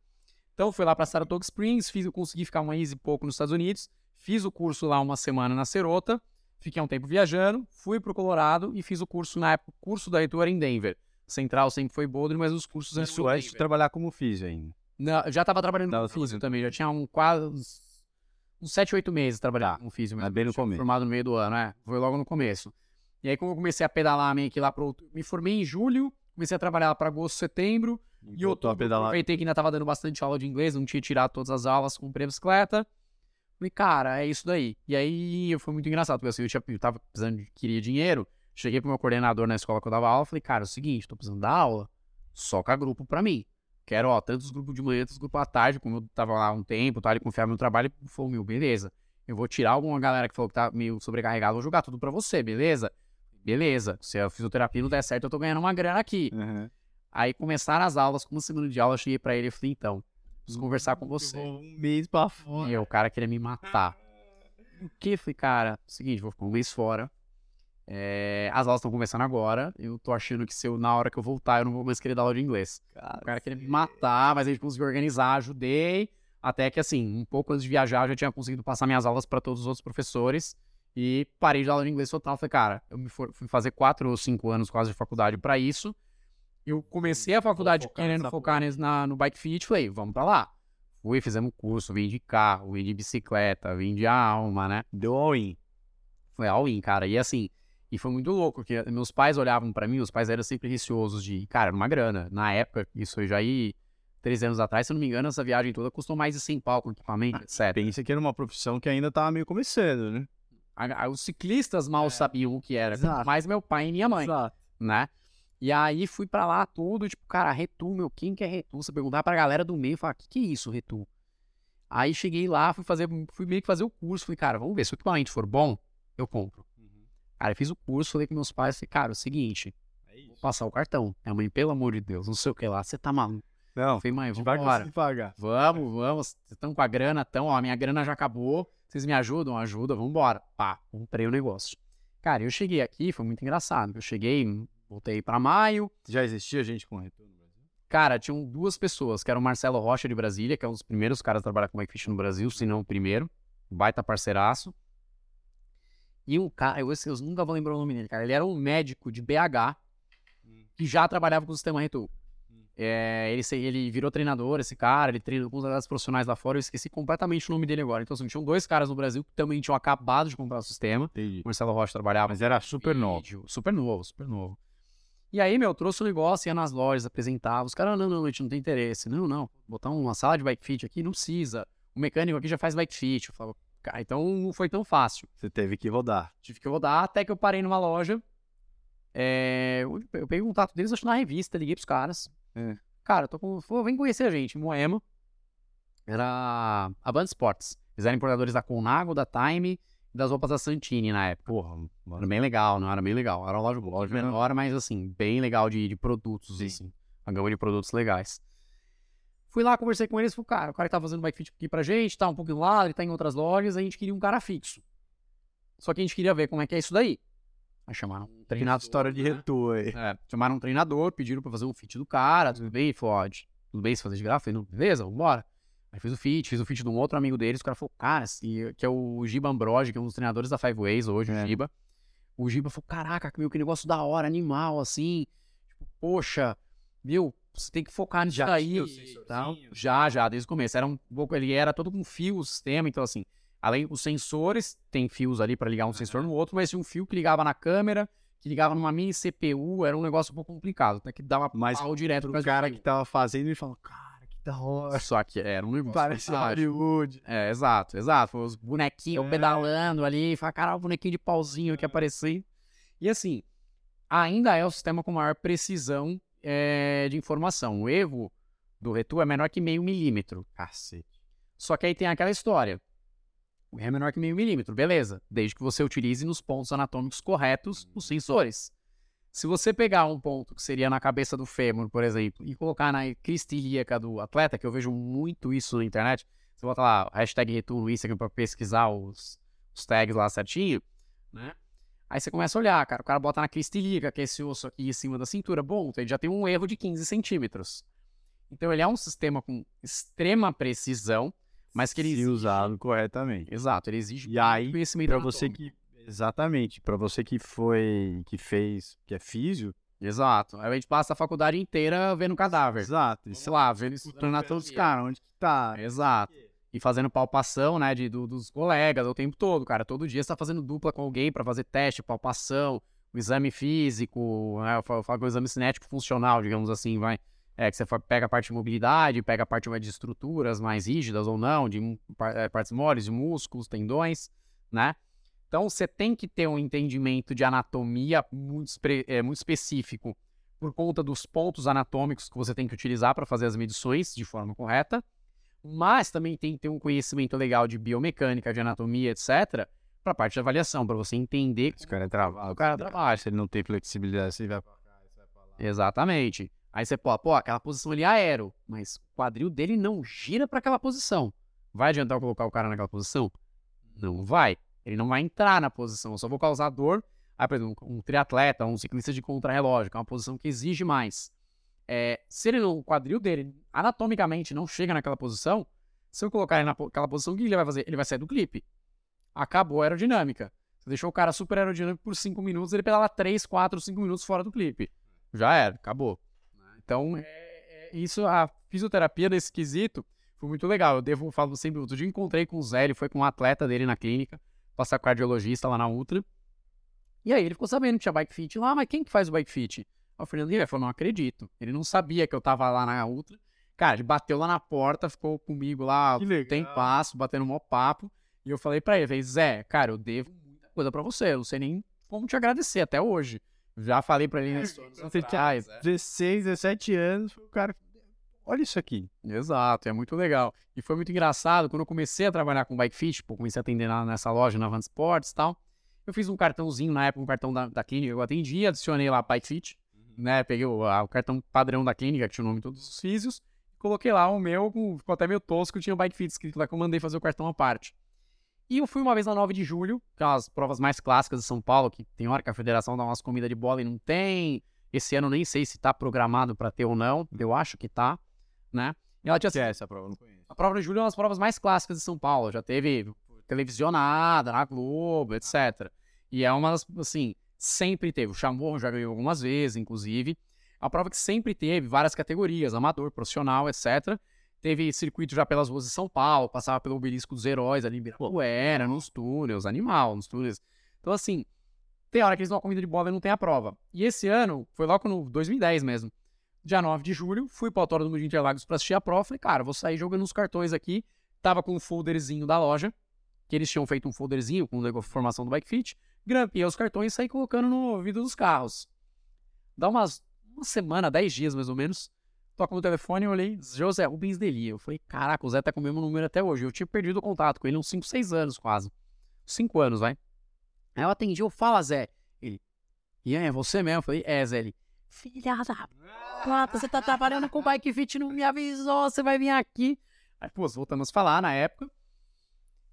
Então fui lá para Saratoga Springs, fiz, eu consegui ficar um mês e pouco nos Estados Unidos, fiz o curso lá uma semana na Serota, fiquei um tempo viajando, fui pro Colorado e fiz o curso na época, o curso da Heitor em Denver. Central sempre foi Boulder, mas os cursos eram Isso antes de trabalhar como físio ainda. Não, já tava trabalhando Tava com físio também, já tinha um, quase uns, uns 7, 8 meses trabalhando Tá, com físio. mas bem no começo. Formado no meio do ano, é. Foi logo no começo. E aí, como eu comecei a pedalar meio que lá pro outro... Me formei em julho, comecei a trabalhar lá pra agosto, setembro. E a outubro, pedalar. aproveitei que ainda tava dando bastante aula de inglês, não tinha tirado todas as aulas, comprei a bicicleta. Falei, cara, é isso daí. E aí, foi muito engraçado, porque assim, eu, tinha, eu tava precisando de... Queria dinheiro. Cheguei pro meu coordenador na escola que eu dava aula, falei, cara, é o seguinte, tô precisando dar aula, soca grupo pra mim. Quero, ó, tantos grupos de manhã, tantos grupos à tarde, como eu tava lá um tempo, tá, ele confiava no meu trabalho, ele falou, meu, beleza. Eu vou tirar alguma galera que falou que tá meio sobrecarregado, vou jogar tudo pra você, beleza? Beleza. Se a fisioterapia não der certo, eu tô ganhando uma grana aqui. Uhum. Aí começaram as aulas, com uma semana de aula, eu cheguei pra ele e falei, então, preciso conversar com você. Um mês pra fora. E o cara queria me matar. O que? Falei, cara, seguinte, vou ficar um mês fora. É, as aulas estão começando agora. Eu tô achando que se eu, na hora que eu voltar, eu não vou mais querer dar aula de inglês. O cara queria me matar, mas a gente conseguiu organizar, ajudei. Até que, assim, um pouco antes de viajar, eu já tinha conseguido passar minhas aulas para todos os outros professores. E parei de dar aula de inglês total. Falei, cara, eu me for- fui fazer quatro ou cinco anos quase de faculdade para isso. Eu comecei a faculdade querendo focar nesse- na, no bike fit. Falei, vamos pra lá. Fui, fizemos curso, vim de carro, vim de bicicleta, vim de alma, né? Deu all-in. Foi all-in, cara. E assim, e foi muito louco, porque meus pais olhavam pra mim, os pais eram sempre receosos de, cara, numa grana. Na época, isso eu já ia três anos atrás, se eu não me engano, essa viagem toda custou mais de 100 pau com equipamento, etc. Pensa que era uma profissão que ainda tava meio começando, né? A- a- Os ciclistas mal sabiam o que era, Exato. mais meu pai e minha mãe, Exato. né? E aí fui pra lá tudo, tipo, cara, Retu, meu, quem que é Retu? Você perguntar pra galera do meio, falar, que que é isso, Retu? Aí cheguei lá, fui fazer, fui meio que fazer o curso, falei, cara, vamos ver, se o equipamento for bom, eu compro. Cara, eu fiz o curso, falei com meus pais, falei, cara, é o seguinte, vou passar o cartão. Minha mãe, pelo amor de Deus, não sei o que lá, você tá maluco. Não, falei, mãe, a gente vai vambora. conseguir pagar. Vamos, vamos. Vocês estão com a grana, então, ó, minha grana já acabou. Vocês me ajudam? Ajuda, vambora. Pá, comprei o negócio. Cara, eu cheguei aqui, foi muito engraçado. Eu cheguei, voltei pra maio. Já existia gente com retorno no Brasil? Cara, tinham duas pessoas, que era o Marcelo Rocha de Brasília, que é um dos primeiros caras a trabalhar com Bikefish no Brasil, se não o primeiro. Baita parceiraço. E um cara, eu, eu nunca vou lembrar o nome dele, cara. Ele era um médico de BH que já trabalhava com o sistema Retu. Hum. É, ele, ele virou treinador, esse cara, ele treina com os atletas profissionais lá fora, eu esqueci completamente o nome dele agora. Então, assim, tinham dois caras no Brasil que também tinham acabado de comprar o sistema. Entendi. O Marcelo Rocha trabalhava Mas era super novo. vídeo, Super novo, super novo. E aí, meu, trouxe o negócio, ia nas lojas, apresentava. Os caras, não, não, a gente não tem interesse. Não, não, botar uma sala de bike fit aqui, não precisa. O mecânico aqui já faz bike fit. Eu falava, cara, então não foi tão fácil. Você teve que rodar. Tive que rodar até que eu parei numa loja. É, eu peguei o contato deles, acho que na revista, liguei pros caras. É. Cara, eu tô com. Pô, vem conhecer a gente, em Moema. Era a Band Sports. Eles eram importadores da Conago, da Time das roupas da Santini na época. Porra, era bem legal, não era bem legal. Era uma loja, loja menor, mas assim, bem legal de, de produtos, Sim. assim. Uma gama de produtos legais. Fui lá, conversei com eles, falei, cara, o cara que tá fazendo bike fit aqui pra gente, tá um pouco lá, ele tá em outras lojas, a gente queria um cara fixo. Só que a gente queria ver como é que é isso daí. Aí chamaram um treinador. Treinado história de né? retorno aí. É, chamaram um treinador, pediram pra fazer um fit do cara, tudo bem? Ele falou, ó, de- tudo bem se fazer de graça? Falei, não, beleza, vambora. Aí fiz o fit, fiz o fit de um outro amigo deles, o cara falou, cara, se- que é o Giba Ambrogi, que é um dos treinadores da Five Ways hoje, É. o Giba. O Giba falou, caraca, meu, que negócio da hora, animal, assim. Tipo, poxa, meu, você tem que focar nisso Já aí. e tal. sensorzinho? Já, já, desde o começo. Era um pouco, ele era todo com fio o sistema, então assim, além dos sensores, tem fios ali pra ligar um sensor no outro, mas tinha um fio que ligava na câmera, que ligava numa mini CPU, era um negócio um pouco complicado, até que dava Mas pau direto Pro cara que tava fazendo, ele falou, cara, da hora. Só que era um negócio. Parece. Hollywood. É, exato, exato. Os bonequinhos É. pedalando ali, fala, cara, o bonequinho de pauzinho que aparecia. E assim, ainda é o sistema com maior precisão é, de informação. O erro do Retu é menor que meio milímetro. Cacete. Só que aí tem aquela história. O erro é menor que meio milímetro, beleza. Desde que você utilize nos pontos anatômicos corretos os sensores. Se você pegar um ponto que seria na cabeça do fêmur, por exemplo, e colocar na crista ilíaca do atleta, que eu vejo muito isso na internet, você bota lá, hashtag retorno no Instagram pra pesquisar os, os tags lá certinho, né? Aí você começa a olhar, cara, o cara bota na crista ilíaca, que é esse osso aqui em cima da cintura, bom, então ele já tem um erro de 15 centímetros. Então ele é um sistema com extrema precisão, mas que ele Se exige... usado corretamente. Exato, ele exige E aí, conhecimento Pra você que. Exatamente. Pra você que foi. que fez. que é físio. Exato. Aí a gente passa a faculdade inteira vendo cadáver. Exato. Sei lá, vendo. Estudando todos os caras, onde que tá? Exato. E fazendo palpação, né, de, do- dos colegas o tempo todo, cara. Todo dia você tá fazendo dupla com alguém pra fazer teste, palpação, o exame físico, né, o exame cinético funcional, digamos assim, vai. É, que você pega a parte de mobilidade, pega a parte de estruturas mais rígidas ou não, de é, partes moles, de músculos, tendões, né? Então você tem que ter um entendimento de anatomia muito, é, muito específico por conta dos pontos anatômicos que você tem que utilizar para fazer as medições de forma correta mas também tem que ter um conhecimento legal de biomecânica, de anatomia, etc., para a parte de avaliação, para você entender. Esse cara é travado. O cara trabalha. Se ele não tem flexibilidade, você vai pra cá, você vai pra lá. Exatamente. Aí você pô, pô, aquela posição ali é aero, mas o quadril dele não gira para aquela posição. Vai adiantar eu colocar o cara naquela posição? Não vai. Ele não vai entrar na posição, eu só vou causar dor. Aí, por exemplo, um triatleta, um ciclista de contrarrelógio, que é uma posição que exige mais. É, se ele o quadril dele anatomicamente não chega naquela posição, se eu colocar ele naquela posição, o que ele vai fazer? Ele vai sair do clipe. Acabou a aerodinâmica. Você deixou o cara super aerodinâmico por 5 minutos, ele pedala 3, 4, 5 minutos fora do clipe. Já era, acabou. Então, é- é- isso, a fisioterapia nesse quesito foi muito legal. Eu devo, falo sempre, outro dia encontrei com o Zé, ele foi com um atleta dele na clínica, passar cardiologista lá na Ultra. E aí ele ficou sabendo que tinha bike fit lá, mas quem que faz o bike fit? Aí o Fernando Ribeiro falou, não acredito. Ele não sabia que eu tava lá na Ultra. Cara, ele bateu lá na porta, ficou comigo lá, Que tem passo, batendo mó papo. E eu falei pra ele, falei, Zé, cara, eu devo muita coisa pra você, eu não sei nem como te agradecer até hoje. Já falei pra ele nesses anos Você tinha atrás, é. 16, 17 anos, foi o cara. Olha isso aqui. Exato, é muito legal. E foi muito engraçado, quando eu comecei a trabalhar com bike fit, pô, comecei a atender na- nessa loja, na Van Sports e tal, Eu fiz um cartãozinho na época, um cartão da, da clínica que eu atendi, adicionei lá Bike Fit, né? Peguei o, a- o cartão padrão da clínica, que tinha o nome de todos os físios, coloquei lá o meu, ficou até meio tosco, tinha o Bike Fit escrito lá que eu mandei fazer o cartão à parte. E eu fui uma vez na 9 de julho, que é umas provas mais clássicas de São Paulo, que tem hora que a federação dá umas comidas de bola e não tem. Esse ano nem sei se tá programado pra ter ou não, eu acho que tá, né? E ela tinha Que é essa prova? Não conheço. a prova de julho é uma das provas mais clássicas de São Paulo. Já teve televisionada na Globo, etc. E é uma das, assim, sempre teve. O Chamorro já ganhou algumas vezes, inclusive. É uma prova que sempre teve várias categorias, amador, profissional, etc. Teve circuito já pelas ruas de São Paulo, passava pelo obelisco dos heróis ali em Ibirapuera, nos túneis, animal, nos túneis. Então, assim, tem hora que eles dão uma comida de bola e não tem a prova. E esse ano, foi logo no 2010 mesmo, dia 9 de julho, fui pro Autódromo de Interlagos pra assistir a prova. Falei, cara, vou sair jogando uns cartões aqui. Tava com um folderzinho da loja, que eles tinham feito um folderzinho com a formação do Bike Fit. Grampei os cartões e saí colocando no ouvido dos carros. Dá umas uma semana, dez dias mais ou menos. Toco no telefone e olhei José Rubens Deli. Eu falei, caraca, o Zé tá com o mesmo número até hoje. Eu tinha perdido o contato com ele uns 5, 6 anos quase. 5 anos, vai. Aí eu atendi, eu fala, Zé. Ele, aí, é você mesmo? Eu falei, é, Zé. Ele, filha da puta, você tá trabalhando com Bike Fit, não me avisou, você vai vir aqui. Aí, pô, voltamos a falar na época.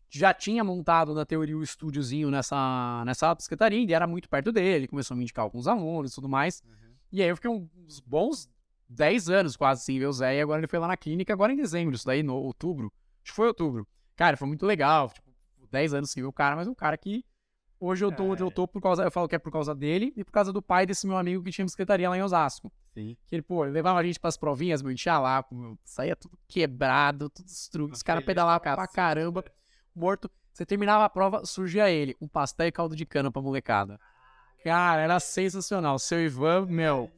Já tinha montado na teoria o estúdiozinho nessa, nessa secretaria, e era muito perto dele, começou a me indicar alguns alunos e tudo mais. E aí eu fiquei uns bons 10 anos quase sem ver o Zé, e agora ele foi lá na clínica, agora em dezembro, isso daí, no outubro. Acho que foi outubro. Cara, foi muito legal, tipo, 10 anos sem ver o cara, mas um cara que hoje eu tô onde eu tô por causa, eu falo que é por causa dele e por causa do pai desse meu amigo que tinha uma secretaria lá em Osasco. Sim. Que ele, pô, ele levava a gente pras provinhas, meu, lá, meu, saía tudo quebrado, tudo destruído, os caras pedalavam pra caramba, morto. Você terminava a prova, surgia ele, um pastel e caldo de cana pra molecada. Cara, era sensacional. Seu Ivan, meu,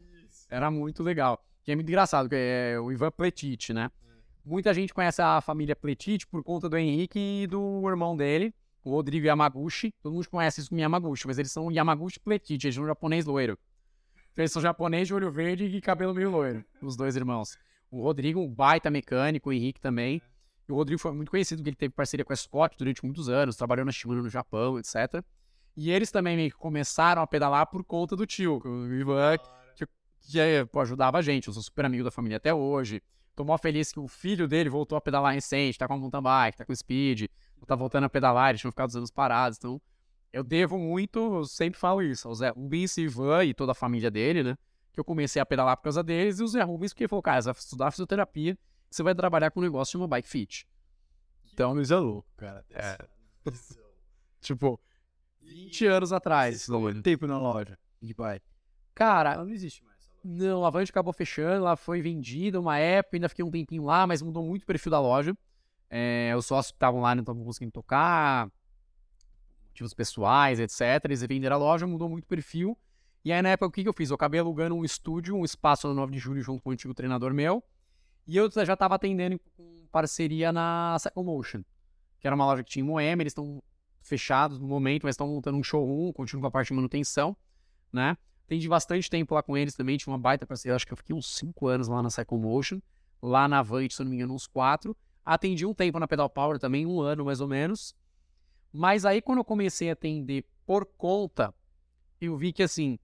era muito legal. E é muito engraçado, que é o Ivan Pletite, né? Muita gente conhece a família Pletite por conta do Henrique e do irmão dele, o Rodrigo Yamaguchi. Todo mundo conhece isso como Yamaguchi, mas eles são Yamaguchi Pletite, eles são japonês loiro. Então, Eles são japonês de olho verde e cabelo meio loiro, os dois irmãos. O Rodrigo, um baita mecânico, o Henrique também. E o Rodrigo foi muito conhecido, porque ele teve parceria com a Scott durante muitos anos, trabalhou na Shimano no Japão, etc. E eles também começaram a pedalar por conta do tio, que o Ivan, que, que pô, ajudava a gente. Eu sou super amigo da família até hoje. Tô mó feliz que o filho dele voltou a pedalar recente, tá com a mountain bike, tá com speed, tá voltando a pedalar, eles tinham ficado uns anos parados. Então, eu devo muito, eu sempre falo isso, ao Zé Rubens, Ivan e toda a família dele, né? Que eu comecei a pedalar por causa deles, e o Zé Rubens, porque ele falou, cara, você vai estudar fisioterapia, você vai trabalhar com um negócio chamado Bike Fit. Então, Luiz é louco, cara. É. Tipo, 20 anos atrás. Quanto tempo na loja de bike? Cara, Ela não existe mais. essa loja. Não, a Avante acabou fechando, ela foi vendida uma época, ainda fiquei um tempinho lá, mas mudou muito o perfil da loja. É, os sócios que estavam lá não estavam conseguindo tocar, motivos pessoais, etc. Eles venderam a loja, mudou muito o perfil. E aí, na época, o que, que eu fiz? Eu acabei alugando um estúdio, um espaço no 9 de julho, junto com o antigo treinador meu. E eu já estava atendendo com parceria na Second Motion, que era uma loja que tinha em Moema, eles estão fechados no momento, mas estão montando um showroom, continuam com a parte de manutenção, né? Atendi bastante tempo lá com eles também, tinha uma baita parceria, acho que eu fiquei uns 5 anos lá na Cycle Motion, lá na Avante, se eu não me engano, uns 4. Atendi um tempo na Pedal Power também, um ano mais ou menos. Mas aí quando eu comecei a atender por conta, eu vi que assim,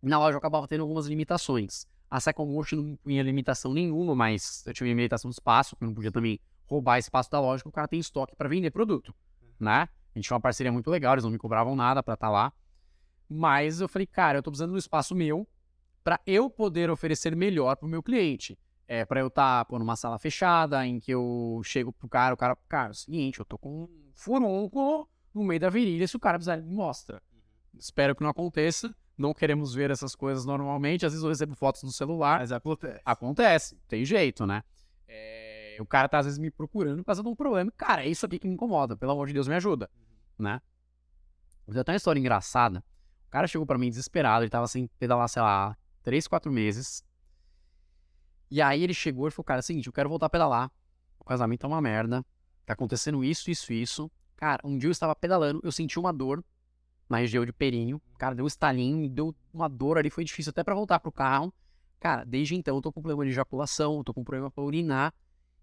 na loja eu acabava tendo algumas limitações. A Cycle Motion não tinha limitação nenhuma, mas eu tinha limitação de espaço, que eu não podia também roubar espaço da loja, porque o cara tem estoque para vender produto, né? A gente tinha uma parceria muito legal, eles não me cobravam nada para estar lá. Mas eu falei, cara, eu tô precisando de um espaço meu para eu poder oferecer melhor pro meu cliente. É, para eu estar tá, numa sala fechada, em que eu chego pro cara, o cara, cara, é o seguinte, eu tô com um furúnculo no meio da virilha, se o cara precisar, ele me mostra. Espero que não aconteça. Não queremos ver essas coisas normalmente. Às vezes eu recebo fotos no celular. Mas acontece. Acontece, tem jeito, né? É, o cara tá às vezes me procurando por causa de um problema. Cara, é isso aqui que me incomoda. Pelo amor de Deus, me ajuda, né? Vou ter até uma história engraçada. O cara chegou pra mim desesperado, ele tava sem pedalar, sei lá, 3, 4 meses. E aí ele chegou e falou, cara, é o seguinte, eu quero voltar a pedalar. O casamento tá uma merda. Tá acontecendo isso, isso, isso. Cara, um dia eu estava pedalando, eu senti uma dor na região de períneo. Cara, deu um estalinho, deu uma dor ali, foi difícil até pra voltar pro carro. Cara, desde então eu tô com problema de ejaculação, tô com problema pra urinar.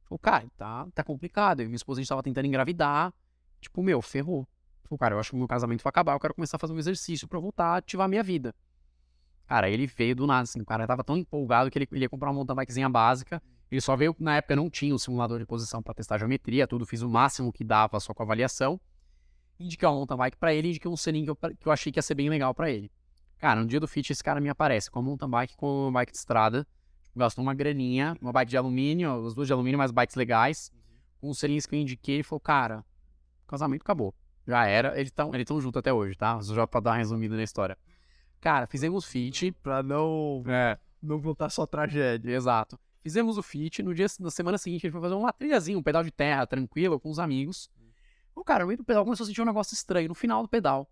Falei, cara, tá, tá complicado. Eu e minha esposa a gente tava tentando engravidar. Tipo, meu, ferrou. Falei, cara, eu acho que o meu casamento vai acabar, eu quero começar a fazer um exercício pra voltar a ativar a minha vida. Cara, ele veio do nada, assim, o cara tava tão empolgado que ele, ia comprar uma mountain bikezinha básica. Ele só veio, na época não tinha o simulador de posição pra testar geometria, tudo, fiz o máximo que dava só com avaliação. Indiquei uma mountain bike pra ele, indiquei um selinho que eu, que eu achei que ia ser bem legal pra ele. Cara, no dia do fit esse cara me aparece com a mountain bike com uma bike de estrada. Tipo, gastou uma graninha, uma bike de alumínio, as duas de alumínio, mas bikes legais. Com os selinhos que eu indiquei, ele falou, cara, o casamento acabou. Já era, eles estão eles tão juntos até hoje, tá? Só pra dar uma resumida na história. Cara, fizemos fit. Pra não, É, não voltar só tragédia. exato. Fizemos o fit. No dia, na semana seguinte, a gente foi fazer uma trilhazinha, um pedal de terra, tranquilo, com os amigos. O cara, no meio do pedal, começou a sentir um negócio estranho no final do pedal.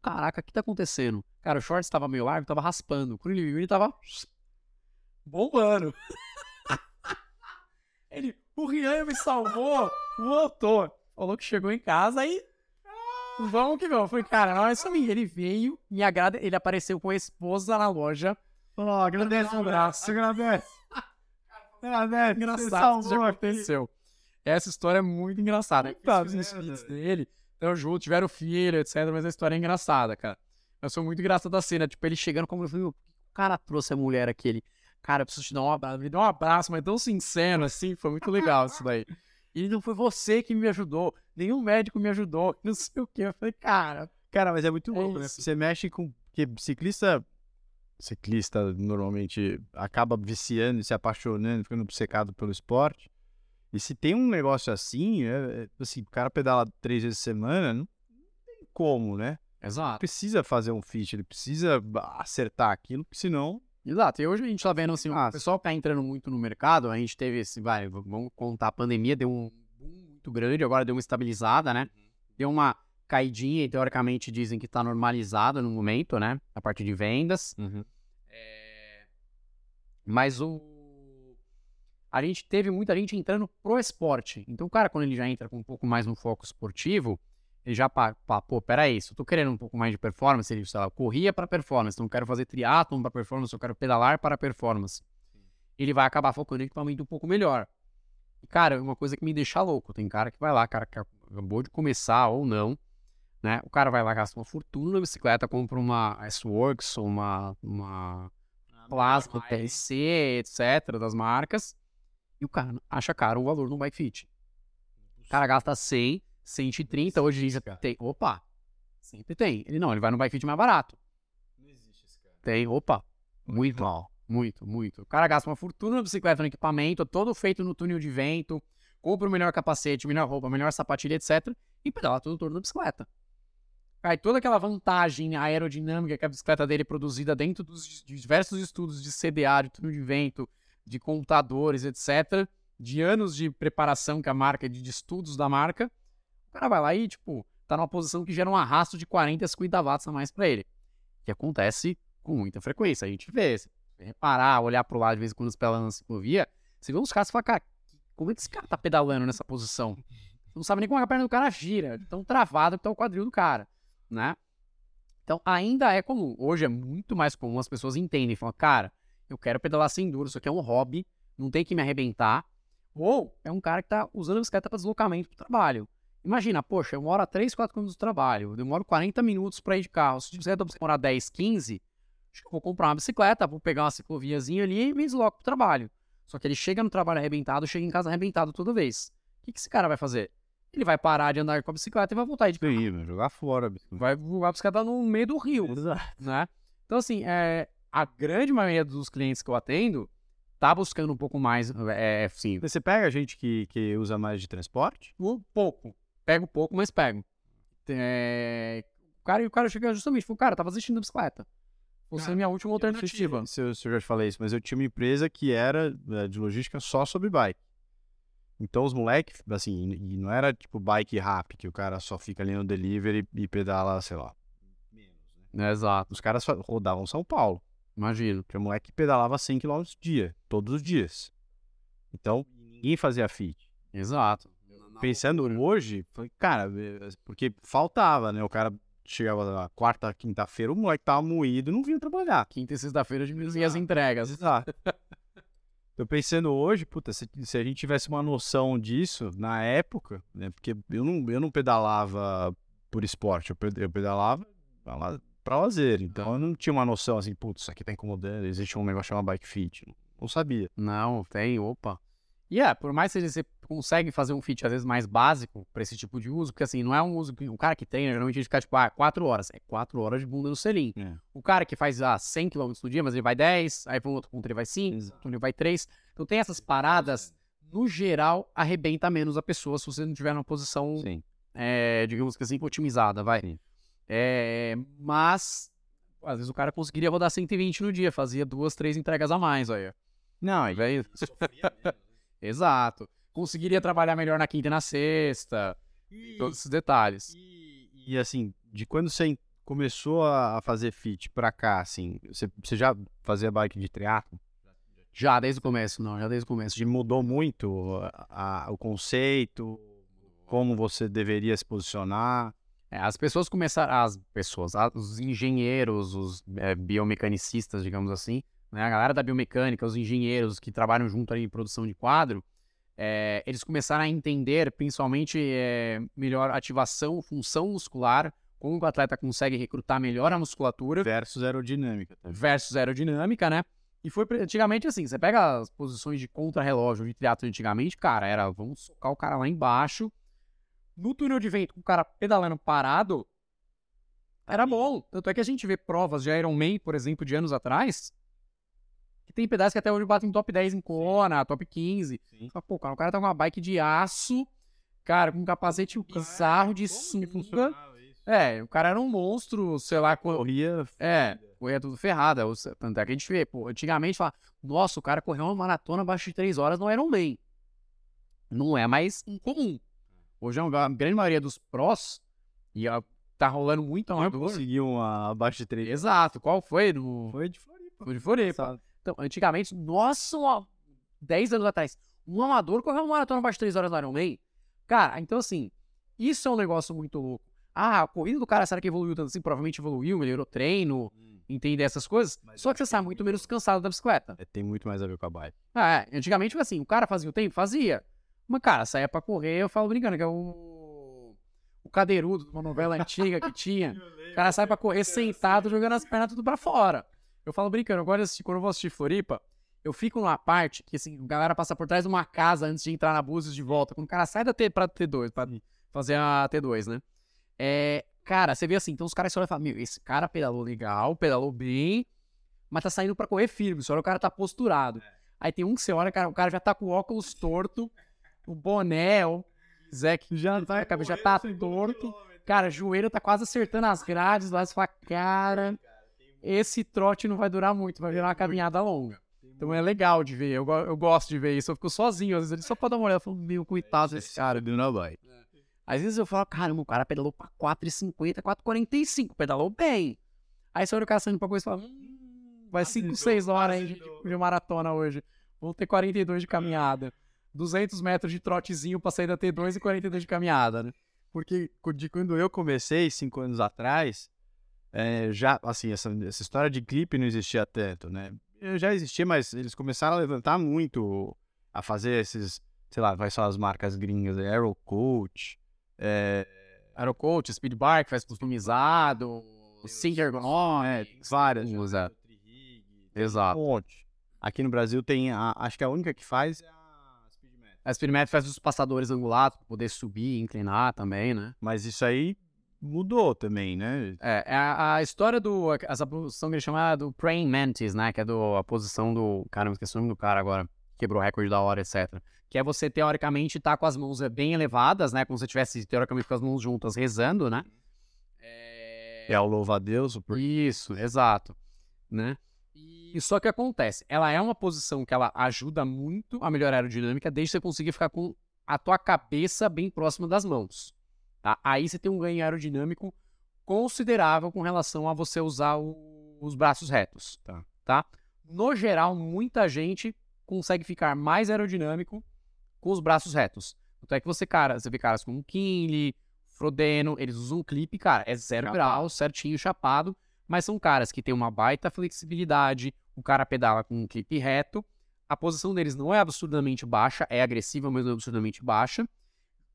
Caraca, o que tá acontecendo? Cara, o short estava meio largo, tava raspando. Quando ele viu, ele tava bombando. <laughs> ele, o Rian me salvou, voltou. Falou que chegou em casa aí. Vamos que vamos. Falei, cara, isso aí. Ele veio, me agrada. Ele apareceu com a esposa na loja. Ó, agradece um abraço. Agradece. Agradece. Engraçado, isso já aconteceu. Essa história é muito engraçada. Fiz os filhos dele, estão juntos, tiveram filho, etc. Mas a história é engraçada, cara. Eu sou muito engraçado da cena. Tipo, ele chegando como eu falei, o cara trouxe a mulher aquele. Cara, eu preciso te dar um abraço. Me deu um abraço, mas tão sincero assim. Foi muito legal isso daí. E não foi você que me ajudou. Nenhum médico me ajudou. <laughs> Não sei o que. Eu falei, cara. Cara, mas é muito É louco, né? isso. Você mexe com. Porque ciclista. Ciclista normalmente acaba viciando, se apaixonando, ficando obcecado pelo esporte. E se tem um negócio assim, é, é, assim, o cara pedala três vezes por semana, não tem como, né? Exato. Precisa fazer um fit, ele precisa acertar aquilo, porque senão. Exato. E hoje a gente tá vendo assim, Ah, o pessoal que tá entrando muito no mercado, a gente teve esse, vai, vamos contar, a pandemia deu um boom muito grande, agora deu uma estabilizada, né? Deu uma caidinha e teoricamente dizem que tá normalizado no momento, né? A parte de vendas. É, Mas o. A gente teve muita gente entrando pro esporte. Então, o cara, quando ele já entra com um pouco mais no foco esportivo, ele já, pá, pá, pô, peraí, se eu tô querendo um pouco mais de performance, ele, sei lá, corria para performance, então eu quero fazer triatlon para performance, eu quero pedalar para performance. Ele vai acabar focando em equipamento um pouco melhor. E, cara, é uma coisa que me deixa louco. Tem cara que vai lá, cara que acabou de começar ou não, né? O cara vai lá, gasta uma fortuna na bicicleta, compra uma S-Works ou uma, uma Plasma, TRC, etc., das marcas, e o cara acha caro o valor no Bike Fit. O cara gasta 100, 130, hoje dia tem. Opa! Sempre tem. Ele não, ele vai no Bike Fit mais barato. Não existe esse cara. Tem, opa! Muito, muito, muito. O cara gasta uma fortuna na bicicleta, no equipamento, todo feito no túnel de vento, compra o melhor capacete, melhor roupa, melhor sapatilha, etc. E pedala tudo em torno da bicicleta. Aí toda aquela vantagem aerodinâmica que a bicicleta dele é produzida dentro dos diversos estudos de CDA, de túnel de vento, de computadores, etc., de anos de preparação que a marca, de estudos da marca, o cara vai lá e, tipo, tá numa posição que gera um arrasto de 40 a 50 watts a mais pra ele. Que acontece com muita frequência. A gente vê, se reparar, olhar pro lado de vez em quando pedalando na ciclovia, você vê uns caras e fala, cara, como é que esse cara tá pedalando nessa posição? Você <laughs> não sabe nem como é a perna do cara gira, tão travado que tá o quadril do cara, né? Então, ainda é comum. Hoje é muito mais comum, as pessoas entendem, falam, cara, eu quero pedalar sem duro, isso aqui é um hobby, não tem que me arrebentar. Ou é um cara que tá usando a bicicleta para deslocamento pro trabalho. Imagina, poxa, eu moro a 3, 4 km do trabalho, eu demoro 40 minutos para ir de carro. Se bicicleta demorar 10, 15, acho que eu vou comprar uma bicicleta, vou pegar uma cicloviazinha ali e me desloco pro trabalho. Só que ele chega no trabalho arrebentado, chega em casa arrebentado toda vez. O que, que esse cara vai fazer? Ele vai parar de andar com a bicicleta e vai voltar de carro. Sim, vai jogar fora. Vai voar a bicicleta no meio do rio né? Então, assim, é, a grande maioria dos clientes que eu atendo tá buscando um pouco mais, é, assim, Você pega gente que, que usa mais de transporte? um pouco. Pego pouco, mas pego. É, o, cara, e o cara chega justamente, falou, cara, tava desistindo da bicicleta. Você é Cara, a minha última alternativa. Se eu, se eu já te falei isso, mas eu tinha uma empresa que era eh, de logística só sobre bike. Então os moleques, assim, e não era tipo bike rap, que o cara só fica ali no delivery e pedala, sei lá. É, exato, Os caras rodavam São Paulo. imagino. Tinha um moleque que pedalava 100 km dia, todos os dias. Então, ninguém fazia fit. Exato. Pensando hoje, falei, cara, eh, porque faltava, né? O cara chegava na quarta, quinta-feira, o moleque tava moído, não vinha trabalhar. Quinta e sexta-feira diminuía as entregas. Exato. <laughs> Tô pensando hoje, puta, se, se a gente tivesse uma noção disso na época, né? Porque eu não, eu não pedalava por esporte, eu pe- eu pedalava pra la- pra lazer. Então eu não tinha uma noção assim, putz, isso aqui tá incomodando, existe um negócio chamado bike fit. Não sabia. Não, tem, opa. E é, por mais que você consegue fazer um fit às vezes mais básico pra esse tipo de uso, porque assim, não é um uso que o cara que treina, geralmente ele fica tipo, ah, 4 horas. É 4 horas de bunda no selim. É. O cara que faz ah, 100 km no dia, mas ele vai 10, aí para um outro ponto ele vai 5, Exato. outro ele vai 3. Então tem essas paradas, no geral, arrebenta menos a pessoa se você não tiver numa posição, é, digamos que assim, otimizada, vai. É, mas, às vezes o cara conseguiria rodar 120 no dia, fazia duas, três entregas a mais, olha. Não, e Velho. <laughs> Exato. Conseguiria trabalhar melhor na quinta e na sexta. Todos esses detalhes. E, e, assim, de quando você começou a fazer fit pra cá, assim, você, você já fazia bike de triatlo? Já desde o começo, não, já desde o começo. De mudou muito a- a- o conceito, como você deveria se posicionar? É, as pessoas começaram, as pessoas, os engenheiros, os é, biomecanicistas, digamos assim, né, a galera da biomecânica, os engenheiros que trabalham junto ali em produção de quadro, é, eles começaram a entender principalmente é, melhor ativação, função muscular, como o atleta consegue recrutar melhor a musculatura Versus aerodinâmica. também. versus aerodinâmica, né? E foi antigamente assim, você pega as posições de contra-relógio de triatlo antigamente, cara, era vamos socar o cara lá embaixo. No túnel de vento, com o cara pedalando parado, era bom. Tanto é que a gente vê provas de Ironman, por exemplo, de anos atrás, que tem pedais que até hoje batem top 10 em Kona, top 15. Sim. Fala, Pô, cara, o cara tá com uma bike de aço, cara, com um capacete bizarro de sunga. É, o cara era um monstro, sei lá, Corria é, corria tudo ferrada. se- Tanto é que a gente vê, pô, antigamente fala, nossa, o cara correu uma maratona abaixo de 3 horas no Ironman. Não é mais incomum. Hoje a grande maioria dos prós, e ó, tá rolando muito não amador. conseguiu uma abaixo de 3. Exato, qual foi? No... Foi de Floripa. Foi de Floripa. Então, antigamente, nossa, uma... 10 anos atrás, um amador correu uma maratona abaixo de 3 horas no Ironman. Cara, então assim, isso é um negócio muito louco. Ah, a corrida do cara, será que evoluiu tanto assim? Provavelmente evoluiu, melhorou treino, entender essas coisas. Mas Só que você sai muito menos cansado da bicicleta. É, tem muito mais a ver com a bike. Ah, é. Antigamente foi assim, o cara fazia o tempo? Fazia. Mas, cara, saía pra correr, eu falo brincando, que é o. O cadeirudo de uma novela antiga que tinha. <laughs> O cara sai pra correr sentado, jogando as pernas tudo pra fora. Eu falo brincando, agora quando eu vou assistir Floripa, eu fico numa parte que, assim, a galera passa por trás de uma casa antes de entrar na Búzios de volta. Quando o cara sai da T pra T2, pra fazer a T2, né? É, cara, você vê assim, então os caras só olham e falam, meu, esse cara pedalou legal, pedalou bem, mas tá saindo pra correr firme, só olha o cara tá posturado. Aí tem um que você olha, cara, o cara já tá com o óculos torto, o boné, o Zé que já tá, a cabeça já tá torto. Cara, o joelho tá quase acertando as grades lá, você fala, cara, esse trote não vai durar muito, vai virar uma caminhada longa. Então é legal de ver, eu, eu gosto de ver isso. Eu fico sozinho, às vezes, só pra dar uma olhada. Eu falo, meu, coitado desse cara. do na bike. Às vezes eu falo, caramba, o cara pedalou pra 4,50, 4,45, pedalou bem. Aí você olha o cara saindo pra coisa e fala, hum, vai 5, 6 horas aí de, de maratona hoje. Vou ter 42 de caminhada. 200 metros de trotezinho pra sair da T2 e 42 de caminhada, né? Porque de quando eu comecei, cinco anos atrás, é, já, assim, essa, essa história de clipe não existia tanto, né? Eu já existia, mas eles começaram a levantar muito, a fazer esses, sei lá, vai só as marcas gringas, é, Aero Coach, é, Aerocoach, Speedbike, faz customizado, Sync é, Ergonomics, várias. usa. Exato. Aqui no Brasil tem, a, acho que a única que faz é a Speedmet. A faz os passadores angulados pra poder subir e inclinar também, né? Mas isso aí mudou também, né? É, é a, a história do. Essa posição que ele chama do Praying Mantis, né? Que é do, a posição do. Cara, me esqueci o nome do cara agora. Quebrou o recorde da hora, etc. Que é você, teoricamente, estar com as mãos é, bem elevadas, né? Como se você estivesse, teoricamente, com as mãos juntas rezando, né? É... É o louva a Deus, o por- Isso, exato. Né? E só que acontece, ela é uma posição que ela ajuda muito a melhorar a aerodinâmica desde você conseguir ficar com a tua cabeça bem próxima das mãos. Tá? Aí você tem um ganho aerodinâmico considerável com relação a você usar o- os braços retos. Tá. Tá? No geral, muita gente consegue ficar mais aerodinâmico com os braços retos. Tanto é que você, cara, você vê caras como Kinley, Frodeno, eles usam um clipe, cara, é zero Chapado. grau, certinho, chapado, mas são caras que têm uma baita flexibilidade, o cara pedala com um clipe reto, a posição deles não é absurdamente baixa, é agressiva, mas não é absurdamente baixa.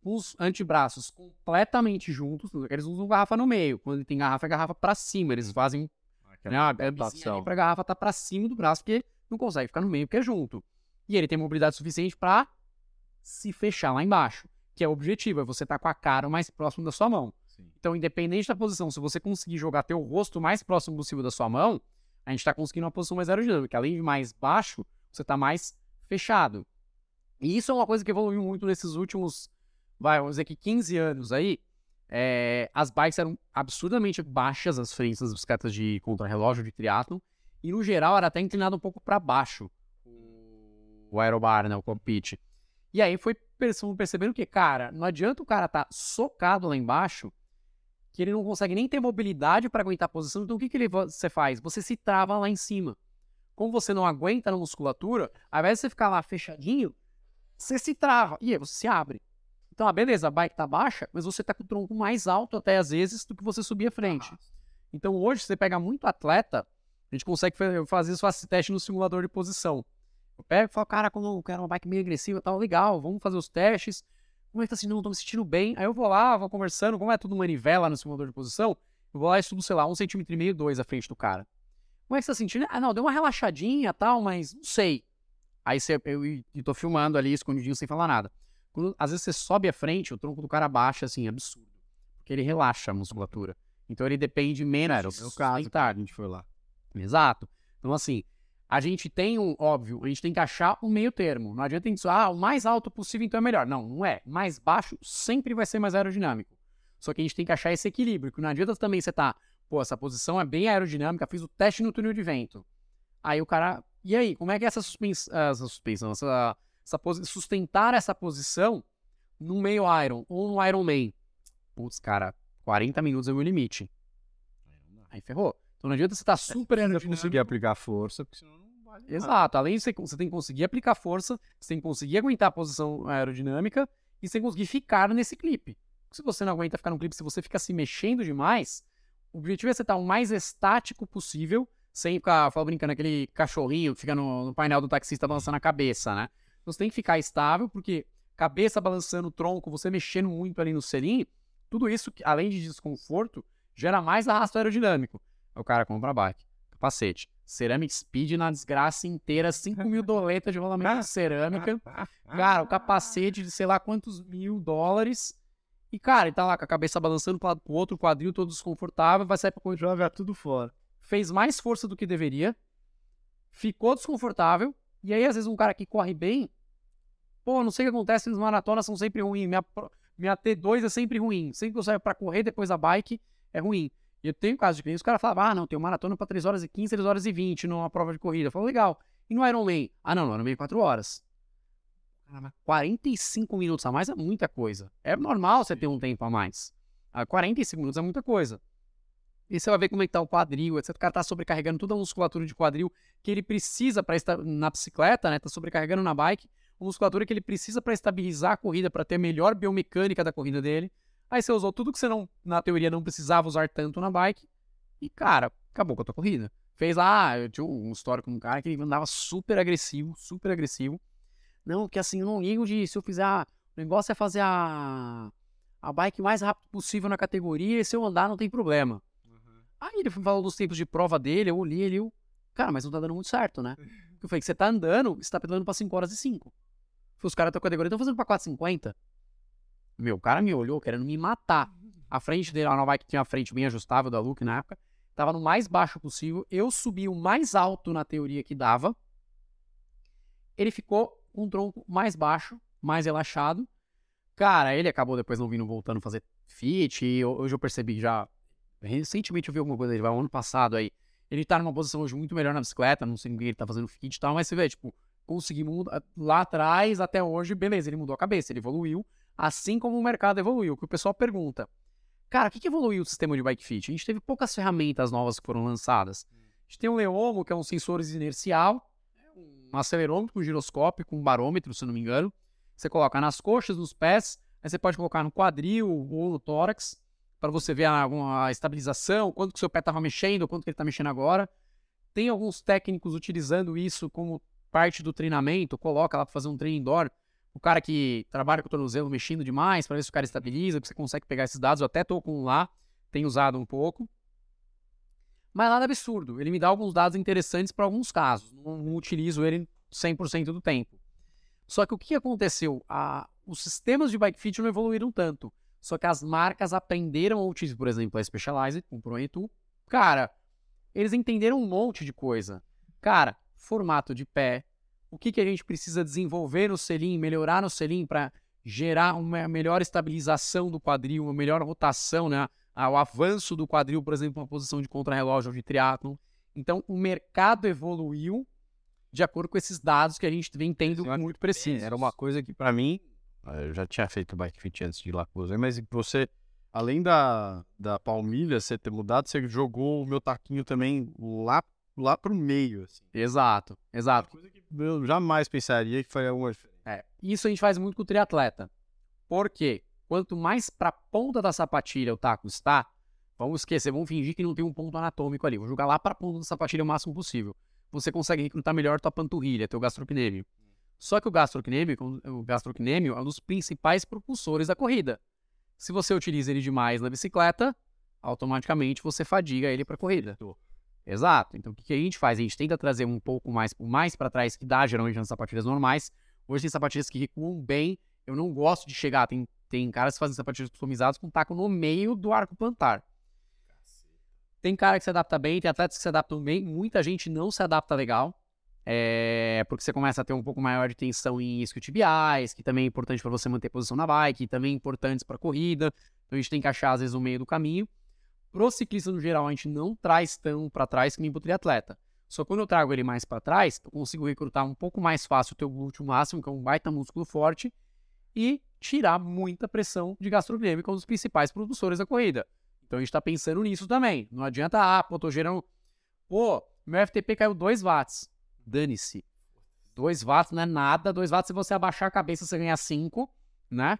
Os antebraços completamente juntos, eles usam garrafa no meio. Quando tem garrafa, é garrafa pra cima. Eles fazem né, a bambizinha ali pra garrafa tá pra cima do braço, porque não consegue ficar no meio, porque é junto. E ele tem mobilidade suficiente pra se fechar lá embaixo, que é o objetivo, é você estar tá com a cara mais próximo da sua mão. Sim. Então, independente da posição, se você conseguir jogar teu rosto mais próximo possível da sua mão, a gente está conseguindo uma posição mais aerodinâmica. Além de mais baixo, você está mais fechado. E isso é uma coisa que evoluiu muito nesses últimos, vai, vamos dizer que 15 anos aí. É, as bikes eram absurdamente baixas, as frentes das bicicletas de contrarrelógio, de triatlo, e no geral era até inclinado um pouco para baixo o aerobar, né, o cockpit. E aí foi percebendo que, cara, não adianta o cara estar tá socado lá embaixo, que ele não consegue nem ter mobilidade para aguentar a posição. Então o que, que ele, você faz? Você se trava lá em cima. Como você não aguenta na musculatura, ao invés de você ficar lá fechadinho, você se trava e aí você se abre. Então, ah, beleza, a bike tá baixa, mas você tá com o tronco mais alto até às vezes do que você subir à frente. Então hoje, você pega muito atleta, a gente consegue fazer esse teste no simulador de posição. Eu pego e falo, cara, quando eu quero uma bike meio agressiva, tal, legal, vamos fazer os testes. Como é que tá assim? Não, tô me sentindo bem. Aí eu vou lá, vou conversando, como é tudo manivela no simulador de posição, eu vou lá e subo, sei lá, um centímetro e meio, dois à frente do cara. Como é que você tá sentindo? Ah, não, deu uma relaxadinha tal, mas não sei. Aí você, eu, eu tô filmando ali, escondidinho, sem falar nada. Quando, às vezes você sobe à frente, o tronco do cara baixa, assim, absurdo. Porque ele relaxa a musculatura. Então ele depende menos. Era o meu caso, tá, a gente foi lá. Exato. Então, assim, a gente tem um, óbvio, a gente tem que achar um meio termo. Não adianta a gente ah, o mais alto possível então é melhor. Não, não é. Mais baixo sempre vai ser mais aerodinâmico. Só que a gente tem que achar esse equilíbrio, que não adianta também você tá, pô, essa posição é bem aerodinâmica, fiz o teste no túnel de vento. Aí o cara, e aí, como é que é essa suspensão, essa suspensão, essa, essa sustentar essa posição no meio Iron ou no Iron Man? Putz, cara, 40 minutos é o meu limite. Aí ferrou. Então não adianta você estar tá super aerodinâmico. conseguir aplicar força, porque senão Exato. Além de você, tem que conseguir aplicar força, você tem que conseguir aguentar a posição aerodinâmica e você tem que conseguir ficar nesse clipe. Se você não aguenta ficar no clipe, se você fica se mexendo demais, o objetivo é você estar o mais estático possível, sem ficar, fala brincando, aquele cachorrinho que fica no, no painel do taxista balançando a cabeça, né? Então você tem que ficar estável, porque cabeça balançando o tronco, você mexendo muito ali no selim, tudo isso, além de desconforto, gera mais arrasto aerodinâmico. Aí o cara compra a bike, capacete. Ceramic Speed na desgraça inteira, 5 mil doletas de rolamento de cerâmica. Cara, o capacete de sei lá quantos mil dólares. E, cara, ele tá lá com a cabeça balançando pro lado pro outro, o quadril todo desconfortável, vai sair pra correr, jogar tudo fora. Fez mais força do que deveria, ficou desconfortável, e aí, às vezes, um cara que corre bem, pô, não sei o que acontece, as maratonas são sempre ruins, minha, minha T2 é sempre ruim, sempre que eu saio pra correr depois da bike, é ruim. E eu tenho casos de clientes, os caras falavam, ah, não, tem um maratona para 3 horas e 15, 3 horas e 20 numa prova de corrida. Eu falo, legal. E no Ironman? Ah, não, no Ironman 4 horas. Caramba, 45 minutos a mais é muita coisa. É normal você ter um tempo a mais. Ah, 45 minutos é muita coisa. E você vai ver como é que tá o quadril, etc. O cara tá sobrecarregando toda a musculatura de quadril que ele precisa para estar na bicicleta, né? Tá sobrecarregando na bike, a musculatura que ele precisa para estabilizar a corrida, para ter a melhor biomecânica da corrida dele. Aí você usou tudo que você não, na teoria, não precisava usar tanto na bike. E, cara, acabou com a tua corrida. Fez lá, eu tinha um histórico com um cara que ele andava super agressivo, super agressivo. Não, que assim, eu não ligo de se eu fizer. A, o negócio é fazer a, a bike mais rápido possível na categoria e se eu andar não tem problema. Aí ele falou dos tempos de prova dele, eu olhei ali, eu, cara, mas não tá dando muito certo, né? <laughs> Eu falei que você tá andando, você tá pedalando pra 5 horas e 5. Os caras da categoria estão fazendo pra 4,50. Meu, o cara me olhou querendo me matar. A frente dele, a nova que tinha a frente bem ajustável da Luke na época, tava no mais baixo possível. Eu subi o mais alto na teoria que dava. Ele ficou com um tronco mais baixo, mais relaxado. Cara, ele acabou depois não vindo voltando fazer fit. E hoje eu percebi já. Recentemente eu vi alguma coisa dele, vai um ano passado aí. Ele tá numa posição hoje muito melhor na bicicleta, não sei o que ele tá fazendo fit e tal, mas você vê, tipo, conseguimos mudar lá atrás até hoje, beleza, ele mudou a cabeça, ele evoluiu, assim como o mercado evoluiu. Que o pessoal pergunta, cara, o que, que evoluiu o sistema de bike fit? A gente teve poucas ferramentas novas que foram lançadas. A gente tem o Leomo, que é um sensor inercial, um acelerômetro com giroscópio, com barômetro, se não me engano. Você coloca nas coxas, nos pés, aí você pode colocar no quadril ou no tórax, para você ver a, estabilização, quanto que seu pé estava mexendo, quanto que ele está mexendo agora. Tem alguns técnicos utilizando isso como parte do treinamento, coloca lá para fazer um treino indoor, o cara que trabalha com o tornozelo mexendo demais para ver se o cara estabiliza, que você consegue pegar esses dados. Eu até tô com um lá, tenho usado um pouco. Mas nada absurdo. Ele me dá alguns dados interessantes para alguns casos. Não, não, utilizo ele 100% do tempo. Só que o que aconteceu? A, os sistemas de bike fit não evoluíram tanto. Só que as marcas aprenderam a utilizar, por exemplo, a Specialized, com o ProEtu. Cara, eles entenderam um monte de coisa. Cara, formato de pé, o que, que a gente precisa desenvolver no selim, melhorar no selim para gerar uma melhor estabilização do quadril, uma melhor rotação, né? O avanço do quadril, por exemplo, uma posição de contrarrelógio ou de triatlon. Então, o mercado evoluiu de acordo com esses dados que a gente vem tendo muito precisos. Era uma coisa que, para mim, eu já tinha feito bike fit antes de ir lá com você, mas você, além da, da palmilha você ter mudado, você jogou o meu taquinho também lá lá pro meio, assim. Exato, exato. Coisa que eu jamais pensaria que faria alguma diferença. É, isso a gente faz muito com o triatleta. Por quê? Quanto mais pra ponta da sapatilha o taco está, vamos esquecer, vamos fingir que não tem um ponto anatômico ali. Vou jogar lá pra ponta da sapatilha o máximo possível. Você consegue recrutar melhor tua panturrilha, teu gastrocnêmio. Só que o gastrocnêmio, o gastrocnêmio é um dos principais propulsores da corrida. Se você utiliza ele demais na bicicleta, automaticamente você fadiga ele para corrida. Exato. Então, o que, que, a gente faz? A gente tenta trazer um pouco mais, mais para trás, que dá geralmente nas sapatilhas normais. Hoje tem sapatilhas que recuam bem. Eu não gosto de chegar. Tem, tem caras que fazem sapatilhas customizadas com taco no meio do arco plantar. Tem cara que se adapta bem, tem atletas que se adaptam bem. Muita gente não se adapta legal. É, porque você começa a ter um pouco maior de tensão em isquiotibiais, que também é importante para você manter posição na bike, também é importantes para corrida. Então a gente tem que achar, às vezes, o meio do caminho. Pro ciclista no geral, a gente não traz tão para trás que nem pro triatleta. Só quando eu trago ele mais para trás, eu consigo recrutar um pouco mais fácil o teu glúteo máximo, que é um baita músculo forte, e tirar muita pressão de gastrocnêmico, um dos principais produtores da corrida. Então a gente está pensando nisso também. Não adianta, ah, pô, tô gerando. Pô, meu FTP caiu 2 watts. Dane-se. 2 watts não é nada. 2 watts, se você abaixar a cabeça, você ganha 5, né?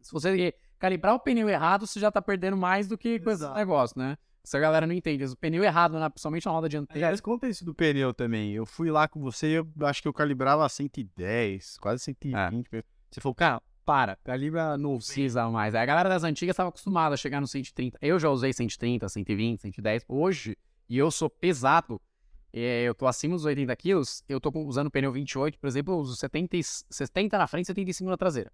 Se você calibrar o pneu errado, você já tá perdendo mais do que com esse negócio, né? Essa galera não entende. O pneu errado, né? principalmente na roda dianteira. Aliás, conta isso do pneu também. Eu fui lá com você e eu acho que eu calibrava 110, quase 120. É. Você falou, cara, para, calibra não precisa mais. a galera das antigas estava acostumada a chegar no 130. Eu já usei 130, 120, 110. Hoje, e eu sou pesado, eu tô acima dos 80 quilos, eu tô usando pneu 28, por exemplo, eu uso 70, 70 na frente e 75 na traseira.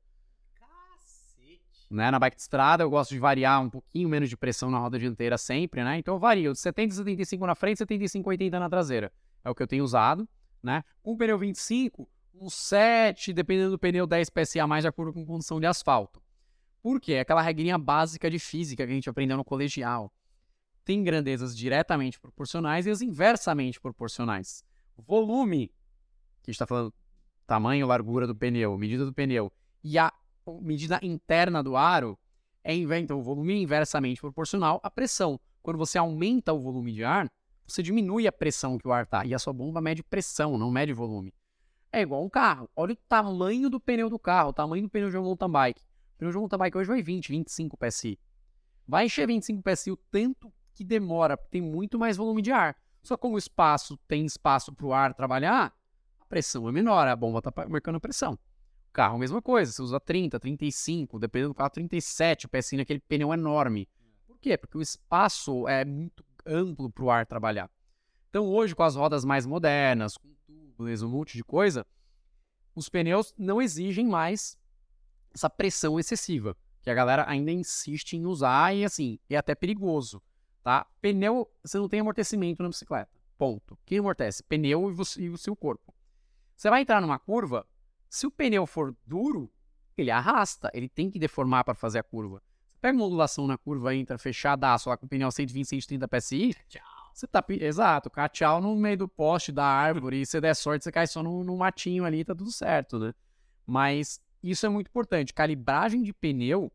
Né? Na bike de estrada eu gosto de variar um pouquinho menos de pressão na roda dianteira sempre, né? Então eu vario de 70 75 na frente, 75 80 na traseira. É o que eu tenho usado, né? Com o pneu 25, um 7, dependendo do pneu 10 PSA mais de acordo com condição de asfalto. Por quê? Aquela regrinha básica de física que a gente aprendeu no colegial. Tem grandezas diretamente proporcionais e as inversamente proporcionais. Volume, que está falando tamanho, largura do pneu, medida do pneu, e a medida interna do aro é então, o volume é inversamente proporcional à pressão. Quando você aumenta o volume de ar, você diminui a pressão que o ar está. E a sua bomba mede pressão, não mede volume. É igual um carro. Olha o tamanho do pneu do carro, o tamanho do pneu de um mountain bike. O pneu de um mountain bike hoje vai 20, 25 PSI. Vai encher 25 PSI o tanto que demora, porque tem muito mais volume de ar. Só como o espaço tem espaço para o ar trabalhar, a pressão é menor, a bomba está marcando pressão. Carro, mesma coisa. Você usa 30, 35, dependendo do carro, 37, o pecinho naquele pneu enorme. Por quê? Porque o espaço é muito amplo para o ar trabalhar. Então, hoje, com as rodas mais modernas, com tubos, um monte de coisa, os pneus não exigem mais essa pressão excessiva, que a galera ainda insiste em usar e, assim, é até perigoso, tá? Pneu, você não tem amortecimento na bicicleta, ponto. Quem amortece? Pneu e, você, e o seu corpo. Você vai entrar numa curva, se o pneu for duro, ele arrasta, ele tem que deformar para fazer a curva. Você pega uma ondulação na curva, entra fechadaço lá com o pneu 120, 130 PSI, tchau. Você tá, exato, cá tchau no meio do poste da árvore, e se der sorte, você cai só no, no matinho ali, tá tudo certo, né? Mas isso é muito importante. Calibragem de pneu,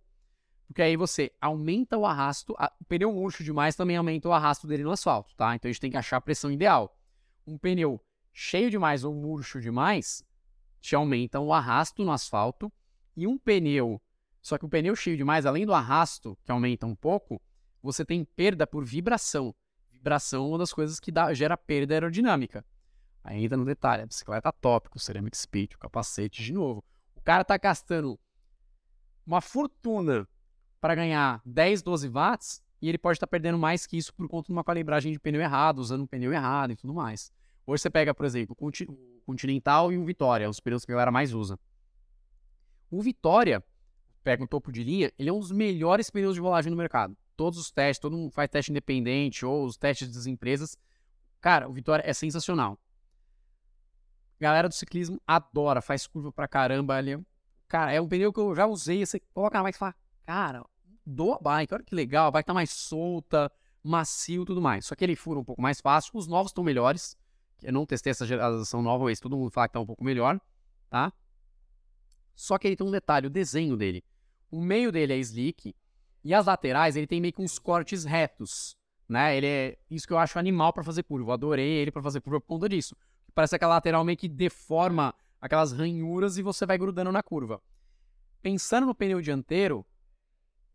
porque aí você aumenta o arrasto. A, o pneu murcho demais também aumenta o arrasto dele no asfalto, tá? Então a gente tem que achar a pressão ideal. Um pneu cheio demais ou murcho demais, te aumentam o arrasto no asfalto e um pneu. Só que o pneu cheio demais, além do arrasto, que aumenta um pouco, você tem perda por vibração. Vibração é uma das coisas que dá, gera perda aerodinâmica. Entra no detalhe, a bicicleta top, o ceramic speed, o capacete de novo. O cara tá gastando uma fortuna para ganhar 10, 12 watts e ele pode estar tá perdendo mais que isso por conta de uma calibragem de pneu errado, usando um pneu errado e tudo mais. Hoje você pega, por exemplo, o Continental e o Vitória, os pneus que a galera mais usa. O Vitória, pega o topo de linha, ele é um dos melhores pneus de rolagem no mercado. Todos os testes, todo mundo faz teste independente ou os testes das empresas. Cara, o Vitória é sensacional. Galera do ciclismo adora, faz curva pra caramba ali. Cara, é um pneu que eu já usei, você coloca na bike e fala, cara, doa a bike, olha que legal, a bike tá mais solta, macio e tudo mais. Só que ele fura um pouco mais fácil, os novos estão melhores. Eu não testei essa geração nova, mas todo mundo fala que tá um pouco melhor, tá? Só que ele tem um detalhe, o desenho dele. O meio dele é slick e as laterais ele tem meio que uns cortes retos, né? Ele é isso que eu acho animal para fazer curva. Eu adorei ele para fazer curva por conta disso. Parece aquela lateral meio que deforma aquelas ranhuras e você vai grudando na curva. Pensando no pneu dianteiro,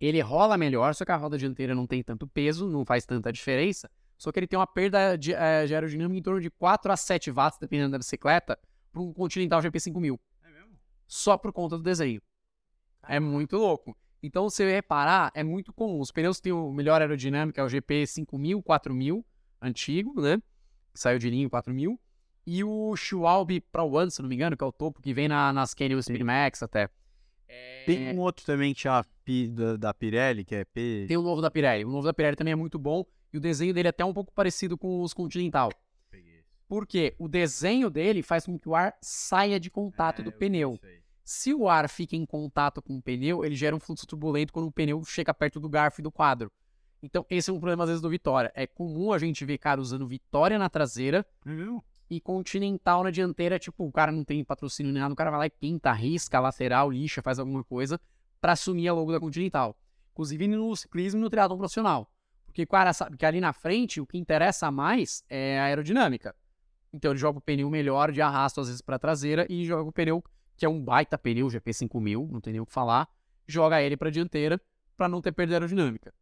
ele rola melhor, só que a roda dianteira não tem tanto peso, não faz tanta diferença. Só que ele tem uma perda de, é, de aerodinâmica em torno de 4 a 7 watts, dependendo da bicicleta, para um Continental GP5000 só por conta do desenho. É muito louco. Então, se você reparar, é muito comum. Os pneus têm o melhor aerodinâmica, é o GP 5000, 4000, antigo, né? Que saiu de linha 4000. E o Schwalbe Pro One, se não me engano, que é o topo que vem na, nas Canyon Speed Max até. É... Tem um outro também que chama P, da, da, Pirelli, que é P. Tem o novo da Pirelli. O novo da Pirelli também é muito bom. E o desenho dele é até um pouco parecido com os Continental. Porque o desenho dele faz com que o ar saia de contato é, do pneu. Se o ar fica em contato com o pneu, ele gera um fluxo turbulento quando o pneu chega perto do garfo e do quadro. Então, esse é um problema às vezes do Vitória. É comum a gente ver cara usando Vitória na traseira uhum. E Continental na dianteira. Tipo, o cara não tem patrocínio nem nada, o cara vai lá e pinta, risca, lateral, lixa, faz alguma coisa para assumir a logo da Continental. Inclusive no ciclismo e no triatlon profissional. Porque o cara sabe que ali na frente o que interessa mais é a aerodinâmica. Então ele joga o pneu melhor de arrasto às vezes para traseira e joga o pneu que é um baita pneu GP5000, não tem nem o que falar, joga ele para dianteira para não ter perda aerodinâmica.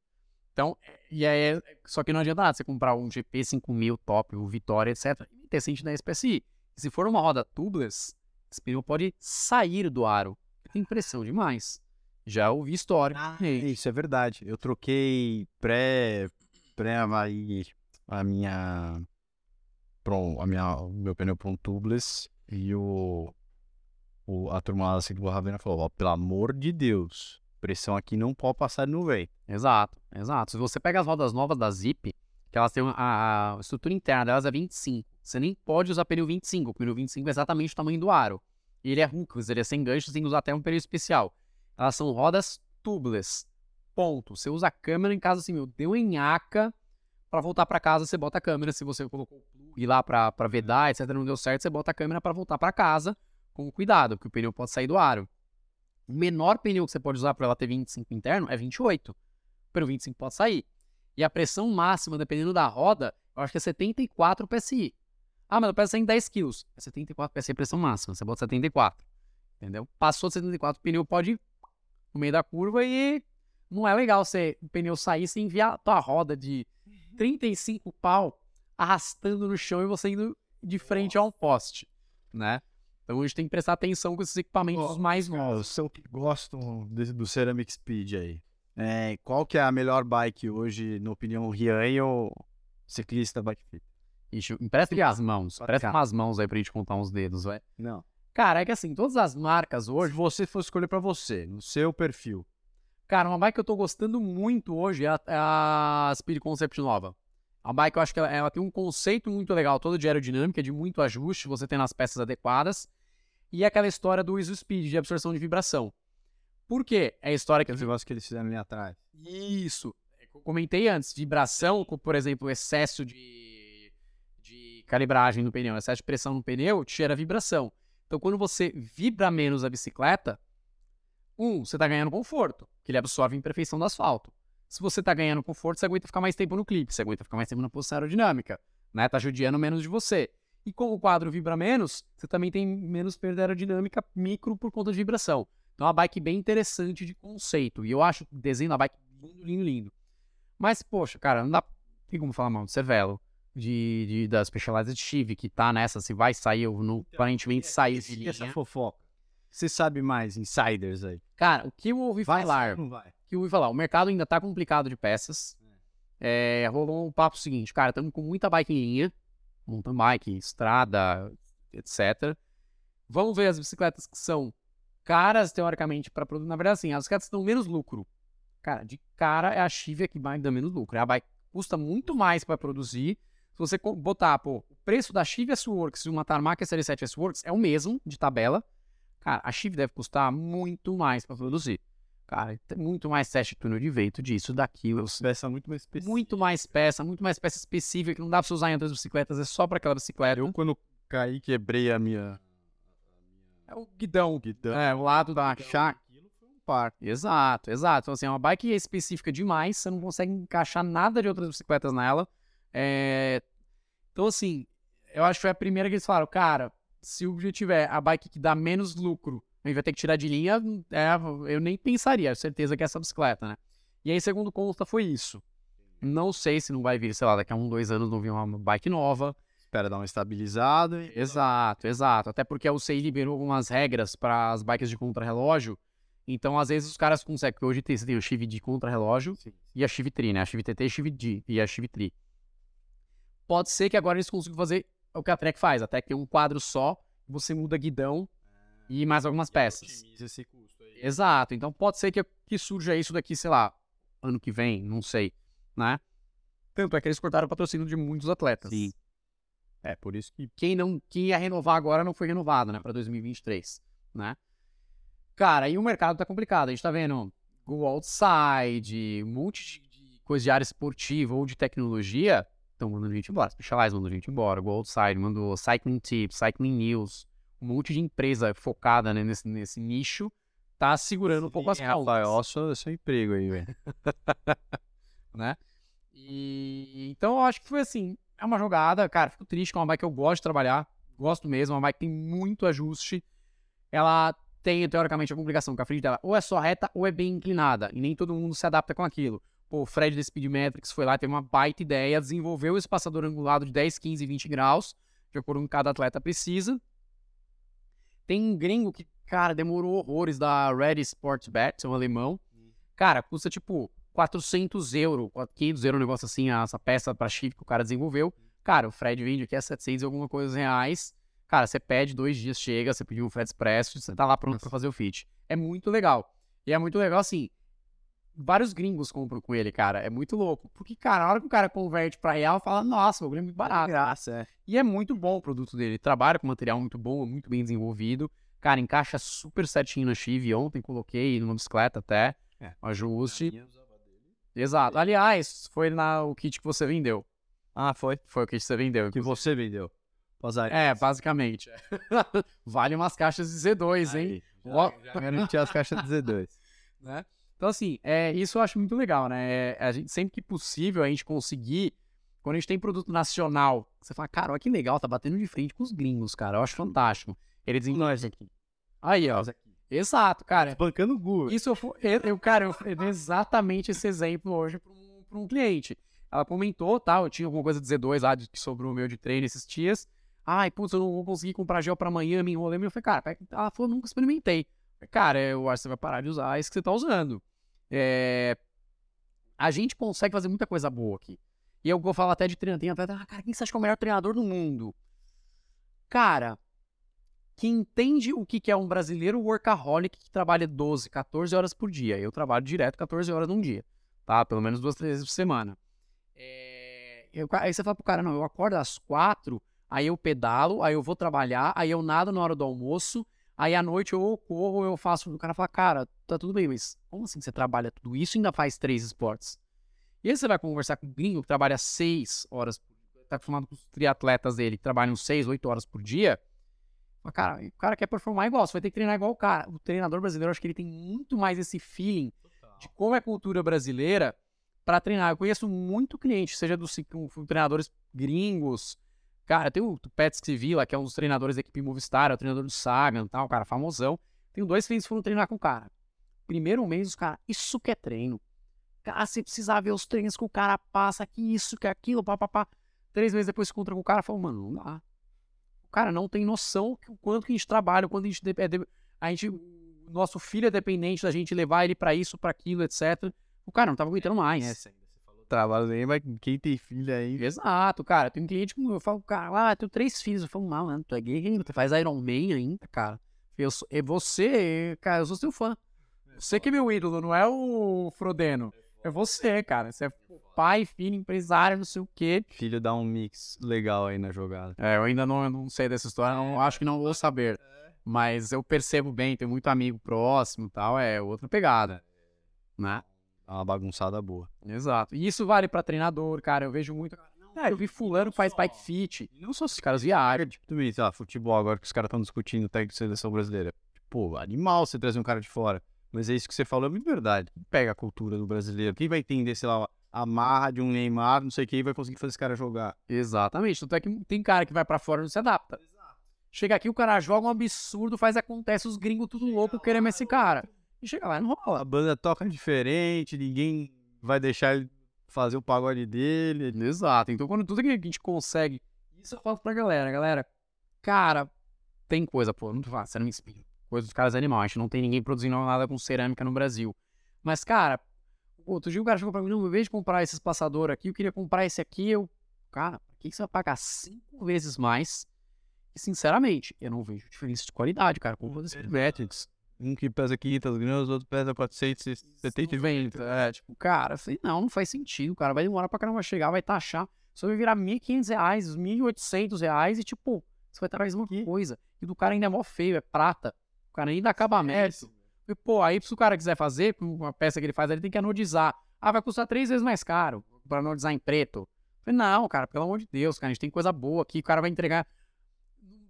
Então, e aí, só que não adianta nada você comprar um GP5000 top, o Vitória, etc, e ter 110 PSI. E se for uma roda tubeless, esse pneu pode sair do aro. Tem pressão demais. Já ouvi história. Ah, isso é verdade. Eu troquei pré pré a minha a minha, o meu pneu para um tubeless e o, o a turma lá do Ravena falou: ó, pelo amor de Deus, pressão aqui não pode passar de 90. Exato, exato. Se você pega as rodas novas da Zip, que elas têm a, a estrutura interna delas é 25. Você nem pode usar pneu 25. O pneu 25 é exatamente o tamanho do aro. E ele é hookless, ele é sem gancho, tem que usar até um pneu especial. Elas são rodas tubeless. Ponto. Você usa a câmera em caso assim, meu, deu enhaca para voltar para casa, você bota a câmera. Se você colocou plug lá para vedar, etc, não deu certo, você bota a câmera para voltar para casa com cuidado, porque o pneu pode sair do aro. O menor pneu que você pode usar para ela ter 25 interno é 28. O pneu 25 pode sair. E a pressão máxima, dependendo da roda, eu acho que é 74 PSI. Ah, mas eu peço em 10 kg. É 74 PSI a pressão máxima. Você bota 74. Entendeu? Passou de 74, o pneu pode ir no meio da curva e não é legal você, o pneu sair sem enviar a tua roda de 35 pau arrastando no chão e você indo de frente a um poste, né? Então a gente tem que prestar atenção com esses equipamentos oh, mais novos. Eu que gosto do Ceramic Speed aí. É, qual que é a melhor bike hoje, na opinião Rian ou ciclista bike fit? Ixi, empresta as mãos. Presta umas mãos aí pra gente contar uns dedos, vai. Não. Cara, é que assim, todas as marcas hoje. Se você for escolher para você, no seu perfil, Cara, uma bike que eu tô gostando muito hoje é a, é a Speed Concept nova. A bike eu acho que ela, ela, tem um conceito muito legal, todo de aerodinâmica, de muito ajuste, você tem nas peças adequadas. E aquela história do ISO Speed, de absorção de vibração. Por quê? É a história que... É o negócio que eles fizeram ali atrás. Isso. É eu comentei antes, vibração, com, por exemplo, excesso de, de calibragem no pneu, excesso de pressão no pneu, te gera vibração. Então, quando você vibra menos a bicicleta, um, você está ganhando conforto, que ele absorve a imperfeição do asfalto. Se você está ganhando conforto, você aguenta ficar mais tempo no clipe, você aguenta ficar mais tempo na posição aerodinâmica, né? Tá judiando menos de você. E como o quadro vibra menos, você também tem menos perda aerodinâmica micro por conta de vibração. Então é uma bike bem interessante de conceito. E eu acho o desenho da bike lindo, lindo, lindo. Mas, poxa, cara, não dá. Tem como falar mal do Cervelo, de, de, da Specialized Chive, que tá nessa, se vai sair ou não, aparentemente sair de linha. Essa fofoca você sabe mais, insiders aí? Cara, o que eu ouvi Vai falar, não vai? o que eu ouvi falar, o mercado ainda tá complicado de peças. É, rolou um papo seguinte, cara, estamos com muita bike em linha, mountain bike, estrada, etc. Vamos ver as bicicletas que são caras, teoricamente, para produzir. Na verdade, assim, as bicicletas dão menos lucro. Cara, de cara é a Chivia que mais dá menos lucro. É a bike que custa muito mais para produzir. Se você botar, pô, o preço da Chivia S-Works e uma Tarmac SL7 S-Works é o mesmo de tabela. Cara, a Chivia deve custar muito mais para produzir. Cara, tem muito mais teste de túnel de vento disso, daquilo. Peça muito mais específica. Muito mais peça, muito mais peça específica que não dá pra você usar em outras bicicletas, é só pra aquela bicicleta. Eu, quando caí, quebrei a minha... É o guidão. guidão. É, o lado da chácara. Aquilo foi um par. Exato, exato. Então, assim, é uma bike específica demais, você não consegue encaixar nada de outras bicicletas nela. É, Então, assim, eu acho que foi a primeira que eles falaram, cara, se o objetivo é a bike que dá menos lucro, a gente vai ter que tirar de linha, é, eu nem pensaria, certeza que é essa bicicleta, né? E aí, segundo consta, foi isso. Não sei se não vai vir, sei lá, daqui a um, dois anos não vir uma bike nova. Espera dar uma estabilizada e... Exato, exato. Até porque a UCI liberou algumas regras para as bikes de contrarrelógio. Então, às vezes, os caras conseguem. Porque hoje tem, você tem o Chive de contrarrelógio e a Chive Tri, né? A Chive TT e a Chive D e a Chive Tri. Pode ser que agora eles consigam fazer o que a Trek faz. A Trek tem um quadro só, você muda guidão e mais algumas peças. Otimiza esse custo aí. Exato. Então, pode ser que, que surja isso daqui, sei lá, ano que vem, não sei, né? Tanto é que eles cortaram o patrocínio de muitos atletas. Sim. É, por isso que... quem não quem ia renovar agora não foi renovado, né, para 2023, né? Cara, e o mercado tá complicado. A gente tá vendo Go Outside, um monte de, coisa de área esportiva ou de tecnologia estão mandando gente embora. Specialized mandou gente embora, Go Outside mandou Cycling Tips, Cycling News, um monte de empresa focada né, nesse, nesse nicho tá segurando um pouco as Sim, Rafael, pontas ó, seu, seu emprego aí, velho. <laughs> né? E então eu acho que foi assim, é uma jogada, cara, fico triste com uma bike que eu gosto de trabalhar, gosto mesmo, uma bike que tem muito ajuste. Ela tem teoricamente a complicação que a frente dela ou é só reta ou é bem inclinada, e nem todo mundo se adapta com aquilo. Pô, o Fred da Speedmetrics foi lá, teve uma baita ideia, desenvolveu o espaçador angulado de 10, 15, 20 graus, de acordo com que cada atleta precisa. Tem um gringo que, cara, demorou horrores da Red Sport Bet, um alemão. Cara, custa tipo 400 euros, 500 euros, um negócio assim, essa peça pra chip que o cara desenvolveu. Cara, o Fred vende aqui a 700 e alguma coisa reais. Cara, você pede, dois dias chega, você pediu um Fred Expresso, você tá lá pronto pra fazer o fit. É muito legal. E é muito legal, assim, vários gringos compram com ele, cara. É muito louco. Porque, cara, na hora que o cara converte pra real, fala, nossa, o bagulho é muito barato. Graça, é. E é muito bom o produto dele. Trabalha com material muito bom, muito bem desenvolvido. Cara, encaixa super certinho na Chive. Ontem coloquei numa bicicleta até. É. Um ajuste. Exato. Aliás, foi na, o kit que você vendeu. Ah, foi. Foi o kit que você vendeu. Que você vendeu. Pozari. É, basicamente. <laughs> vale umas caixas de Z2, hein? Ó. Já, já <laughs> garanti as caixas de Z2. né? Então, assim, é, isso eu acho muito legal, né? É, a gente, sempre que possível a gente conseguir, quando a gente tem produto nacional, você fala, cara, olha que legal, tá batendo de frente com os gringos, cara. Eu acho fantástico. Eles dizem, Nós aqui. aí, ó. Exato, cara. Bancando o Google. Isso eu, eu, eu, cara, eu dei exatamente esse exemplo hoje para um, pra um cliente. Ela comentou, tá? Eu tinha alguma coisa de Z2 lá de, que sobrou o meu de treino esses dias. Ai, putz, eu não vou conseguir comprar gel pra amanhã, me enrolei. Eu falei, cara, ela falou, nunca experimentei. Falei, Cara, eu acho que você vai parar de usar isso que você tá usando. É, A gente consegue fazer muita coisa boa aqui. E eu vou falar até de treinador. Tem atleta, ah, cara, quem você acha que é o melhor treinador do mundo? Cara, que entende o que é um brasileiro workaholic que trabalha 12, 14 horas por dia. Eu trabalho direto 14 horas num dia, tá? Pelo menos duas, três vezes por semana. É, eu- aí você fala pro cara, não, eu acordo às quatro, aí eu pedalo, aí eu vou trabalhar, aí eu nado na hora do almoço, aí à noite eu corro, eu faço. O cara fala, cara, tá tudo bem, mas como assim você trabalha tudo isso e ainda faz três esportes? E aí você vai conversar com um gringo que trabalha seis horas, tá acostumado com os triatletas dele que trabalham seis, oito horas por dia. Fala, Cara, o cara quer performar igual, você vai ter que treinar igual o cara. O treinador brasileiro, eu acho que ele tem muito mais esse feeling de como é a cultura brasileira para treinar. Eu conheço muito cliente, seja dos treinadores gringos. Cara, tem o Petsky Villa, que é um dos treinadores da equipe Movistar, é o treinador do Sagan, tal, cara, famosão. Tenho dois clientes que foram treinar com o cara. Primeiro mês, os caras, isso que é treino. Cara, você precisa ver os treinos que o cara passa, que isso, que aquilo, papapá. Três meses depois se encontra com o cara e fala, mano, não dá. Cara não tem noção o quanto que a gente trabalha, o quanto a gente. de- é a gente, o nosso filho é dependente da gente levar ele pra isso, pra aquilo, etc. O cara não tava aguentando mais. Ainda, você falou trabalho aí, mas quem tem filho aí. Exato, cara. Tem um cliente que eu falo, cara, ah, eu tenho três filhos. Eu falo, mal, mano, tu é gay, tu faz Iron Man ainda, cara. Eu sou, é você, cara, eu sou seu fã. Você que é meu ídolo, não é o Frodeno. É você, cara. Você é pai, filho, empresário, não sei o quê. Filho dá um mix legal aí na jogada. É, eu ainda não, não sei dessa história, não, acho que não vou saber. Mas eu percebo bem, tenho muito amigo próximo e tal, é outra pegada. Né? Dá uma bagunçada boa. Exato. E isso vale pra treinador, cara. Eu vejo muito. Ah, eu vi fulano faz bike fit. Não só Os caras viajam. Tipo, também, lá, futebol agora que os caras estão discutindo técnico de seleção brasileira. Pô, animal você trazer um cara de fora. Mas é isso que você falou, é muito verdade. Pega a cultura do brasileiro. Quem vai entender, sei lá, a marra de um Neymar, não sei o que, e vai conseguir fazer esse cara jogar. Exatamente. Tanto é que tem cara que vai pra fora e não se adapta. Chega aqui, o cara joga um absurdo, faz acontece, os gringos tudo louco querendo esse cara. E chega lá, não rola. A banda toca diferente, ninguém vai deixar ele fazer o pagode dele. Exato. Então, quando tudo que a gente consegue. Isso eu falo pra galera, galera. Cara, tem coisa, pô, não fácil, você não me inspira. Coisa dos caras animal. A gente não tem ninguém produzindo nada com cerâmica no Brasil. Mas, cara, outro dia o cara chegou pra mim, não, em vez de comprar esse espaçador aqui, eu queria comprar esse aqui. Eu, cara, por que que você vai pagar cinco vezes mais? E, sinceramente, eu não vejo diferença de qualidade, cara. Com todos esses métricos. Um que pesa 500 gramas, outro pesa 470. 90. É, tipo, cara, eu falei, não, não faz sentido, cara. Vai demorar pra caramba chegar, vai taxar. Só vai virar 1.500 reais, 1.800 reais e, tipo, você vai trazer uma coisa. E do cara ainda é mó feio, é prata. Cara ainda acaba acabamento. E, pô, aí se o cara quiser fazer, com uma peça que ele faz, ele tem que anodizar. Ah, vai custar três vezes mais caro pra anodizar em preto. Eu falei, não, cara, pelo amor de Deus, cara, a gente tem coisa boa aqui, o cara vai entregar.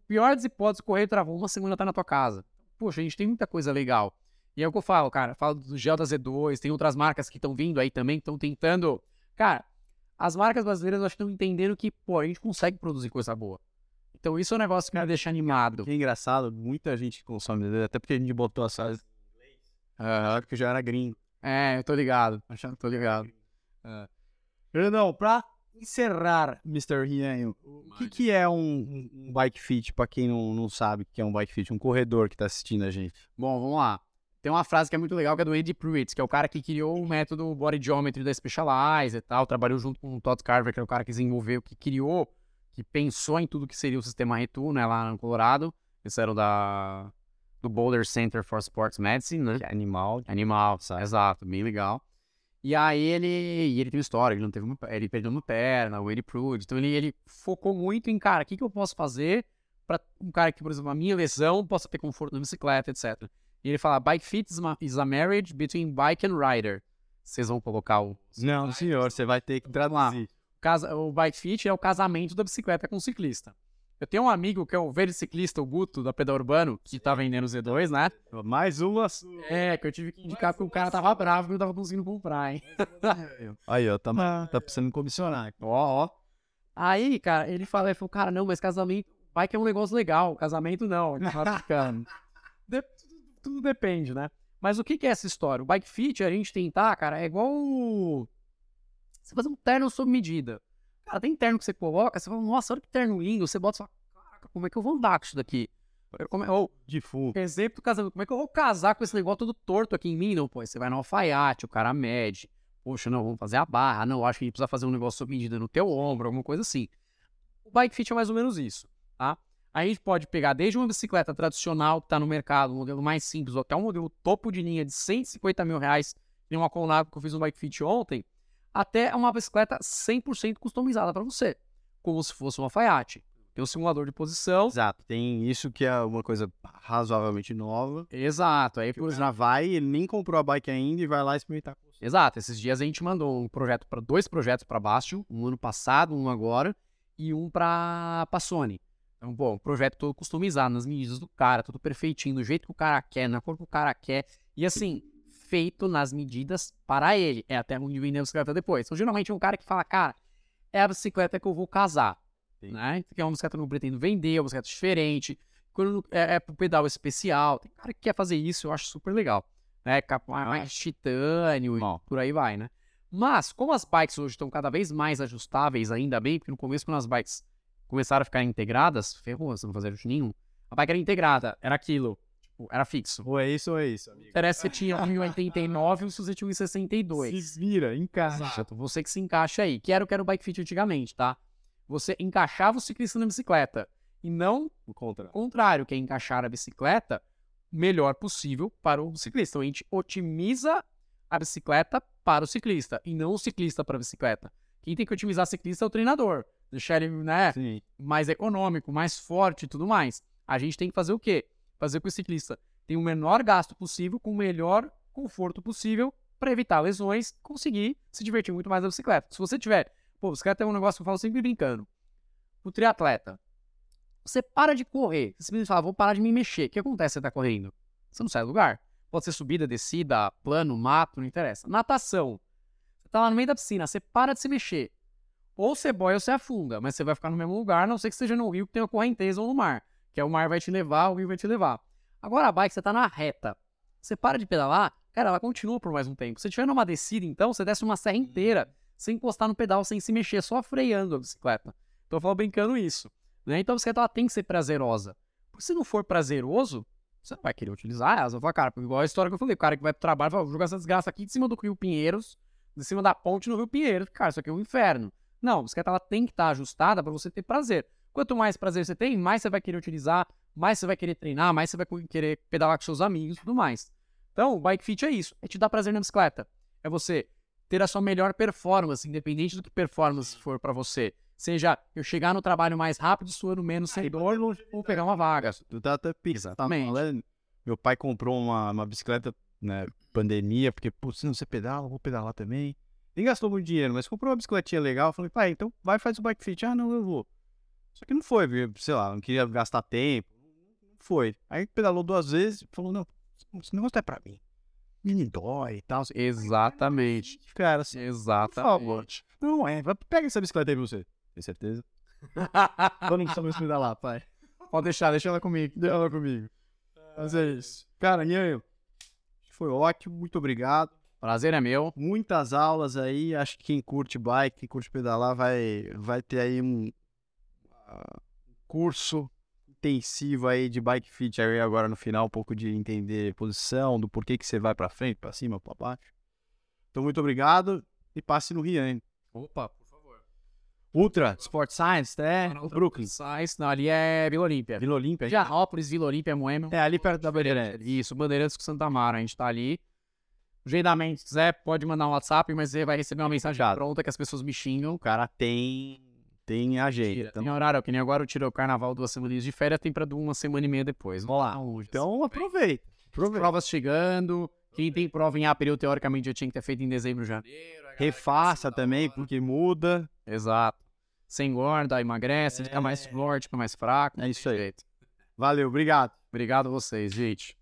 Pior das hipóteses, o correio travou, uma semana tá na tua casa. Poxa, a gente tem muita coisa legal. E é o que eu falo, cara. Falo do gel da Z2, tem outras marcas que estão vindo aí também, estão tentando. Cara, as marcas brasileiras eu acho que estão entendendo que, pô, a gente consegue produzir coisa boa. Então isso é um negócio que me deixa animado. Que engraçado, muita gente consome, até porque a gente botou as frases em inglês, ah, porque já era gringo. É, eu tô ligado. Tô ligado. Não, pra encerrar, Mr. Rianho, o que, que é um, um- um bike fit, pra quem não, não sabe o que é um bike fit? Um corredor que tá assistindo a gente. Bom, vamos lá. Tem uma frase que é muito legal, que é do Andy Pruitt, que é o cara que criou o método Body Geometry da Specialized e tal. Trabalhou junto com o Todd Carver, que é o cara que desenvolveu, que criou, que pensou em tudo que seria o sistema Retu, né, lá no Colorado. Eles eram da, do Boulder Center for Sports Medicine, né? Que é animal. Animal, exato, bem legal. E aí ele, e ele tem uma história, ele não teve uma, ele perdeu uma perna, o Eddie Prude, então ele, ele focou muito em, cara, o que, que eu posso fazer para um cara que, por exemplo, a minha lesão possa ter conforto na bicicleta, etc. E ele fala, bike fit is a, is a marriage between bike and rider. Vocês vão colocar o... Não, senhor, você vai ter que traduzir. O bike fit é o casamento da bicicleta com o ciclista. Eu tenho um amigo que é o velho ciclista, o Guto, da Pedal Urbano, que tá vendendo o Z2, né? Mais uma sua. É, que eu tive que indicar porque o cara tava bravo que eu tava conseguindo comprar, hein? <laughs> Aí, ó, tá, tá precisando comissionar. Ó, ó. Aí, cara, ele falou, ele falou, cara, não, mas casamento, bike é um negócio legal, casamento não, tá ficando. <laughs> De- tudo, tudo depende, né? Mas o que, que é essa história? O bike fit, a gente tentar, cara, é igual o- você fazer um terno sob medida. Cara, tem terno que você coloca, você fala, nossa, olha que terno lindo, você bota e fala, caraca, como é que eu vou andar com isso daqui? Como é- ou, De full. Exemplo do casamento. Como é que eu vou casar com esse negócio todo torto aqui em mim? Não, pô, você vai no alfaiate, o cara mede. Poxa, não, vamos fazer a barra. Não, acho que a gente precisa fazer um negócio sob medida no teu ombro, alguma coisa assim. O bike fit é mais ou menos isso, tá? Aí a gente pode pegar desde uma bicicleta tradicional que tá no mercado, um modelo mais simples, ou até um modelo topo de linha de 150 mil reais, tem uma Colnago que eu fiz um bike fit ontem, até uma bicicleta 100% customizada para você, como se fosse um alfaiate. Tem um simulador de posição, Exato, tem isso que é uma coisa razoavelmente nova. Exato. Aí, por o já vai, ele nem comprou a bike ainda e vai lá experimentar. Exato. Esses dias a gente mandou um projeto para dois projetos para Bastion, um ano passado, um agora e um para Sony. Então, um projeto todo customizado nas medidas do cara, tudo perfeitinho, do jeito que o cara quer, na cor que o cara quer e assim, feito nas medidas para ele. É até onde vender a bicicleta depois. Então, geralmente é um cara que fala, cara, é a bicicleta que eu vou casar, Sim. né? Que é uma bicicleta que eu não pretendo vender, é uma bicicleta diferente. Quando é, é pro pedal especial, tem cara que quer fazer isso, eu acho super legal. Né? Capa mais titânio Bom. e por aí vai, né? Mas, como as bikes hoje estão cada vez mais ajustáveis, ainda bem, porque no começo, quando as bikes começaram a ficar integradas, ferrou, você não fazia ajuste nenhum. A bike era integrada, era aquilo. Era fixo. Ou é isso ou é isso, amigo. Interessa se você tinha 1,89 ou se você tinha 1,62. Se vira, encaixa. Exato. Você que se encaixa aí. Que era o que era o bike fit antigamente, tá? Você encaixava o ciclista na bicicleta. E não O contra. o contrário, que é encaixar a bicicleta melhor possível para o ciclista. Então, a gente otimiza a bicicleta para o ciclista e não o ciclista para a bicicleta. Quem tem que otimizar o ciclista é o treinador. Deixar ele né, Sim. mais econômico, mais forte e tudo mais. A gente tem que fazer o quê? Fazer com que o ciclista tenha o menor gasto possível, com o melhor conforto possível, para evitar lesões, conseguir se divertir muito mais na bicicleta. Se você tiver. Pô, bicicleta é um negócio que eu falo sempre brincando. O triatleta. Você para de correr. Você simplesmente fala, vou parar de me mexer. O que acontece se você tá correndo? Você não sai do lugar. Pode ser subida, descida, plano, mato, não interessa. Natação. Você tá lá no meio da piscina, você para de se mexer. Ou você boia ou você afunda, mas você vai ficar no mesmo lugar, a não ser que seja no rio que tenha correnteza ou no mar. Que é o mar vai te levar, o rio vai te levar. Agora a bike, você tá na reta. Você para de pedalar, cara, ela continua por mais um tempo. Se tiver numa descida, então, você desce uma serra inteira, sem encostar no pedal, sem se mexer, só freando a bicicleta. Então eu falo brincando isso. Né? Então a bicicleta ela tem que ser prazerosa. Porque se não for prazeroso, você não vai querer utilizar ela. Você vai cara, igual a história que eu falei, o cara que vai pro trabalho vou jogar essa desgraça aqui de cima do Rio Pinheiros, de cima da ponte no Rio Pinheiros. Cara, isso aqui é um inferno. Não, a bicicleta ela tem que estar ajustada para você ter prazer. Quanto mais prazer você tem, mais você vai querer utilizar, mais você vai querer treinar, mais você vai querer pedalar com seus amigos e tudo mais. Então, o bike fit é isso, é te dar prazer na bicicleta. É você ter a sua melhor performance, independente do que performance for para você. Seja eu chegar no trabalho mais rápido, suando menos, sem dor, ou pegar uma vaga. Tu tá até tá Exatamente. Meu pai comprou uma, uma bicicleta, né, pandemia, porque, pô, se não você pedala, eu vou pedalar também. Nem gastou muito dinheiro, mas comprou uma bicicletinha legal. Falei, pai, então vai faz o bike fit. Ah, não, eu vou. Só que não foi, sei lá, não queria gastar tempo. Não foi. Aí pedalou duas vezes e falou, não, esse negócio não é pra mim. Me dói e tal. Exatamente. Cara, assim, Exatamente. não é. Pega essa bicicleta aí pra você. Tem certeza? Eu não precisa mais pedalar, pai. Pode deixar, deixa ela comigo. Deixa ela comigo. Mas é isso. Cara, Nhanho, foi ótimo. Muito obrigado. Prazer é meu. Muitas aulas aí. Acho que quem curte bike, quem curte pedalar, vai, vai ter aí um curso intensivo aí de bike fit aí agora no final, um pouco de entender posição, do porquê que você vai pra frente, pra cima, pra baixo. Então, muito obrigado e passe no Rian. Opa, por favor. Ultra Sport Science, né? O Brooklyn. Sais, não, ali é Vila Olímpia. Vila Olímpia. Dianópolis, Vila Olímpia, Moema. É ali perto da Bandeirantes. Isso, Bandeirantes com Santa Mara. A gente tá ali. O jeito da mente, se quiser, pode mandar um WhatsApp, mas você vai receber uma mensagem pronta que as pessoas me xingam. O cara tem, tem agenda. Tira. Então, Tem horário, que nem agora eu tirei o carnaval duas semaninhas de férias, tem pra uma semana e meia depois. Vamos lá. então aproveita. Aproveita. provas chegando. Quem tem prova em abril, teoricamente, já tinha que ter feito em dezembro, janeiro. Refaça também, porque muda. Exato. Você engorda, emagrece, fica mais forte, fica mais fraco. É isso aí. Valeu, obrigado. Obrigado a vocês, gente.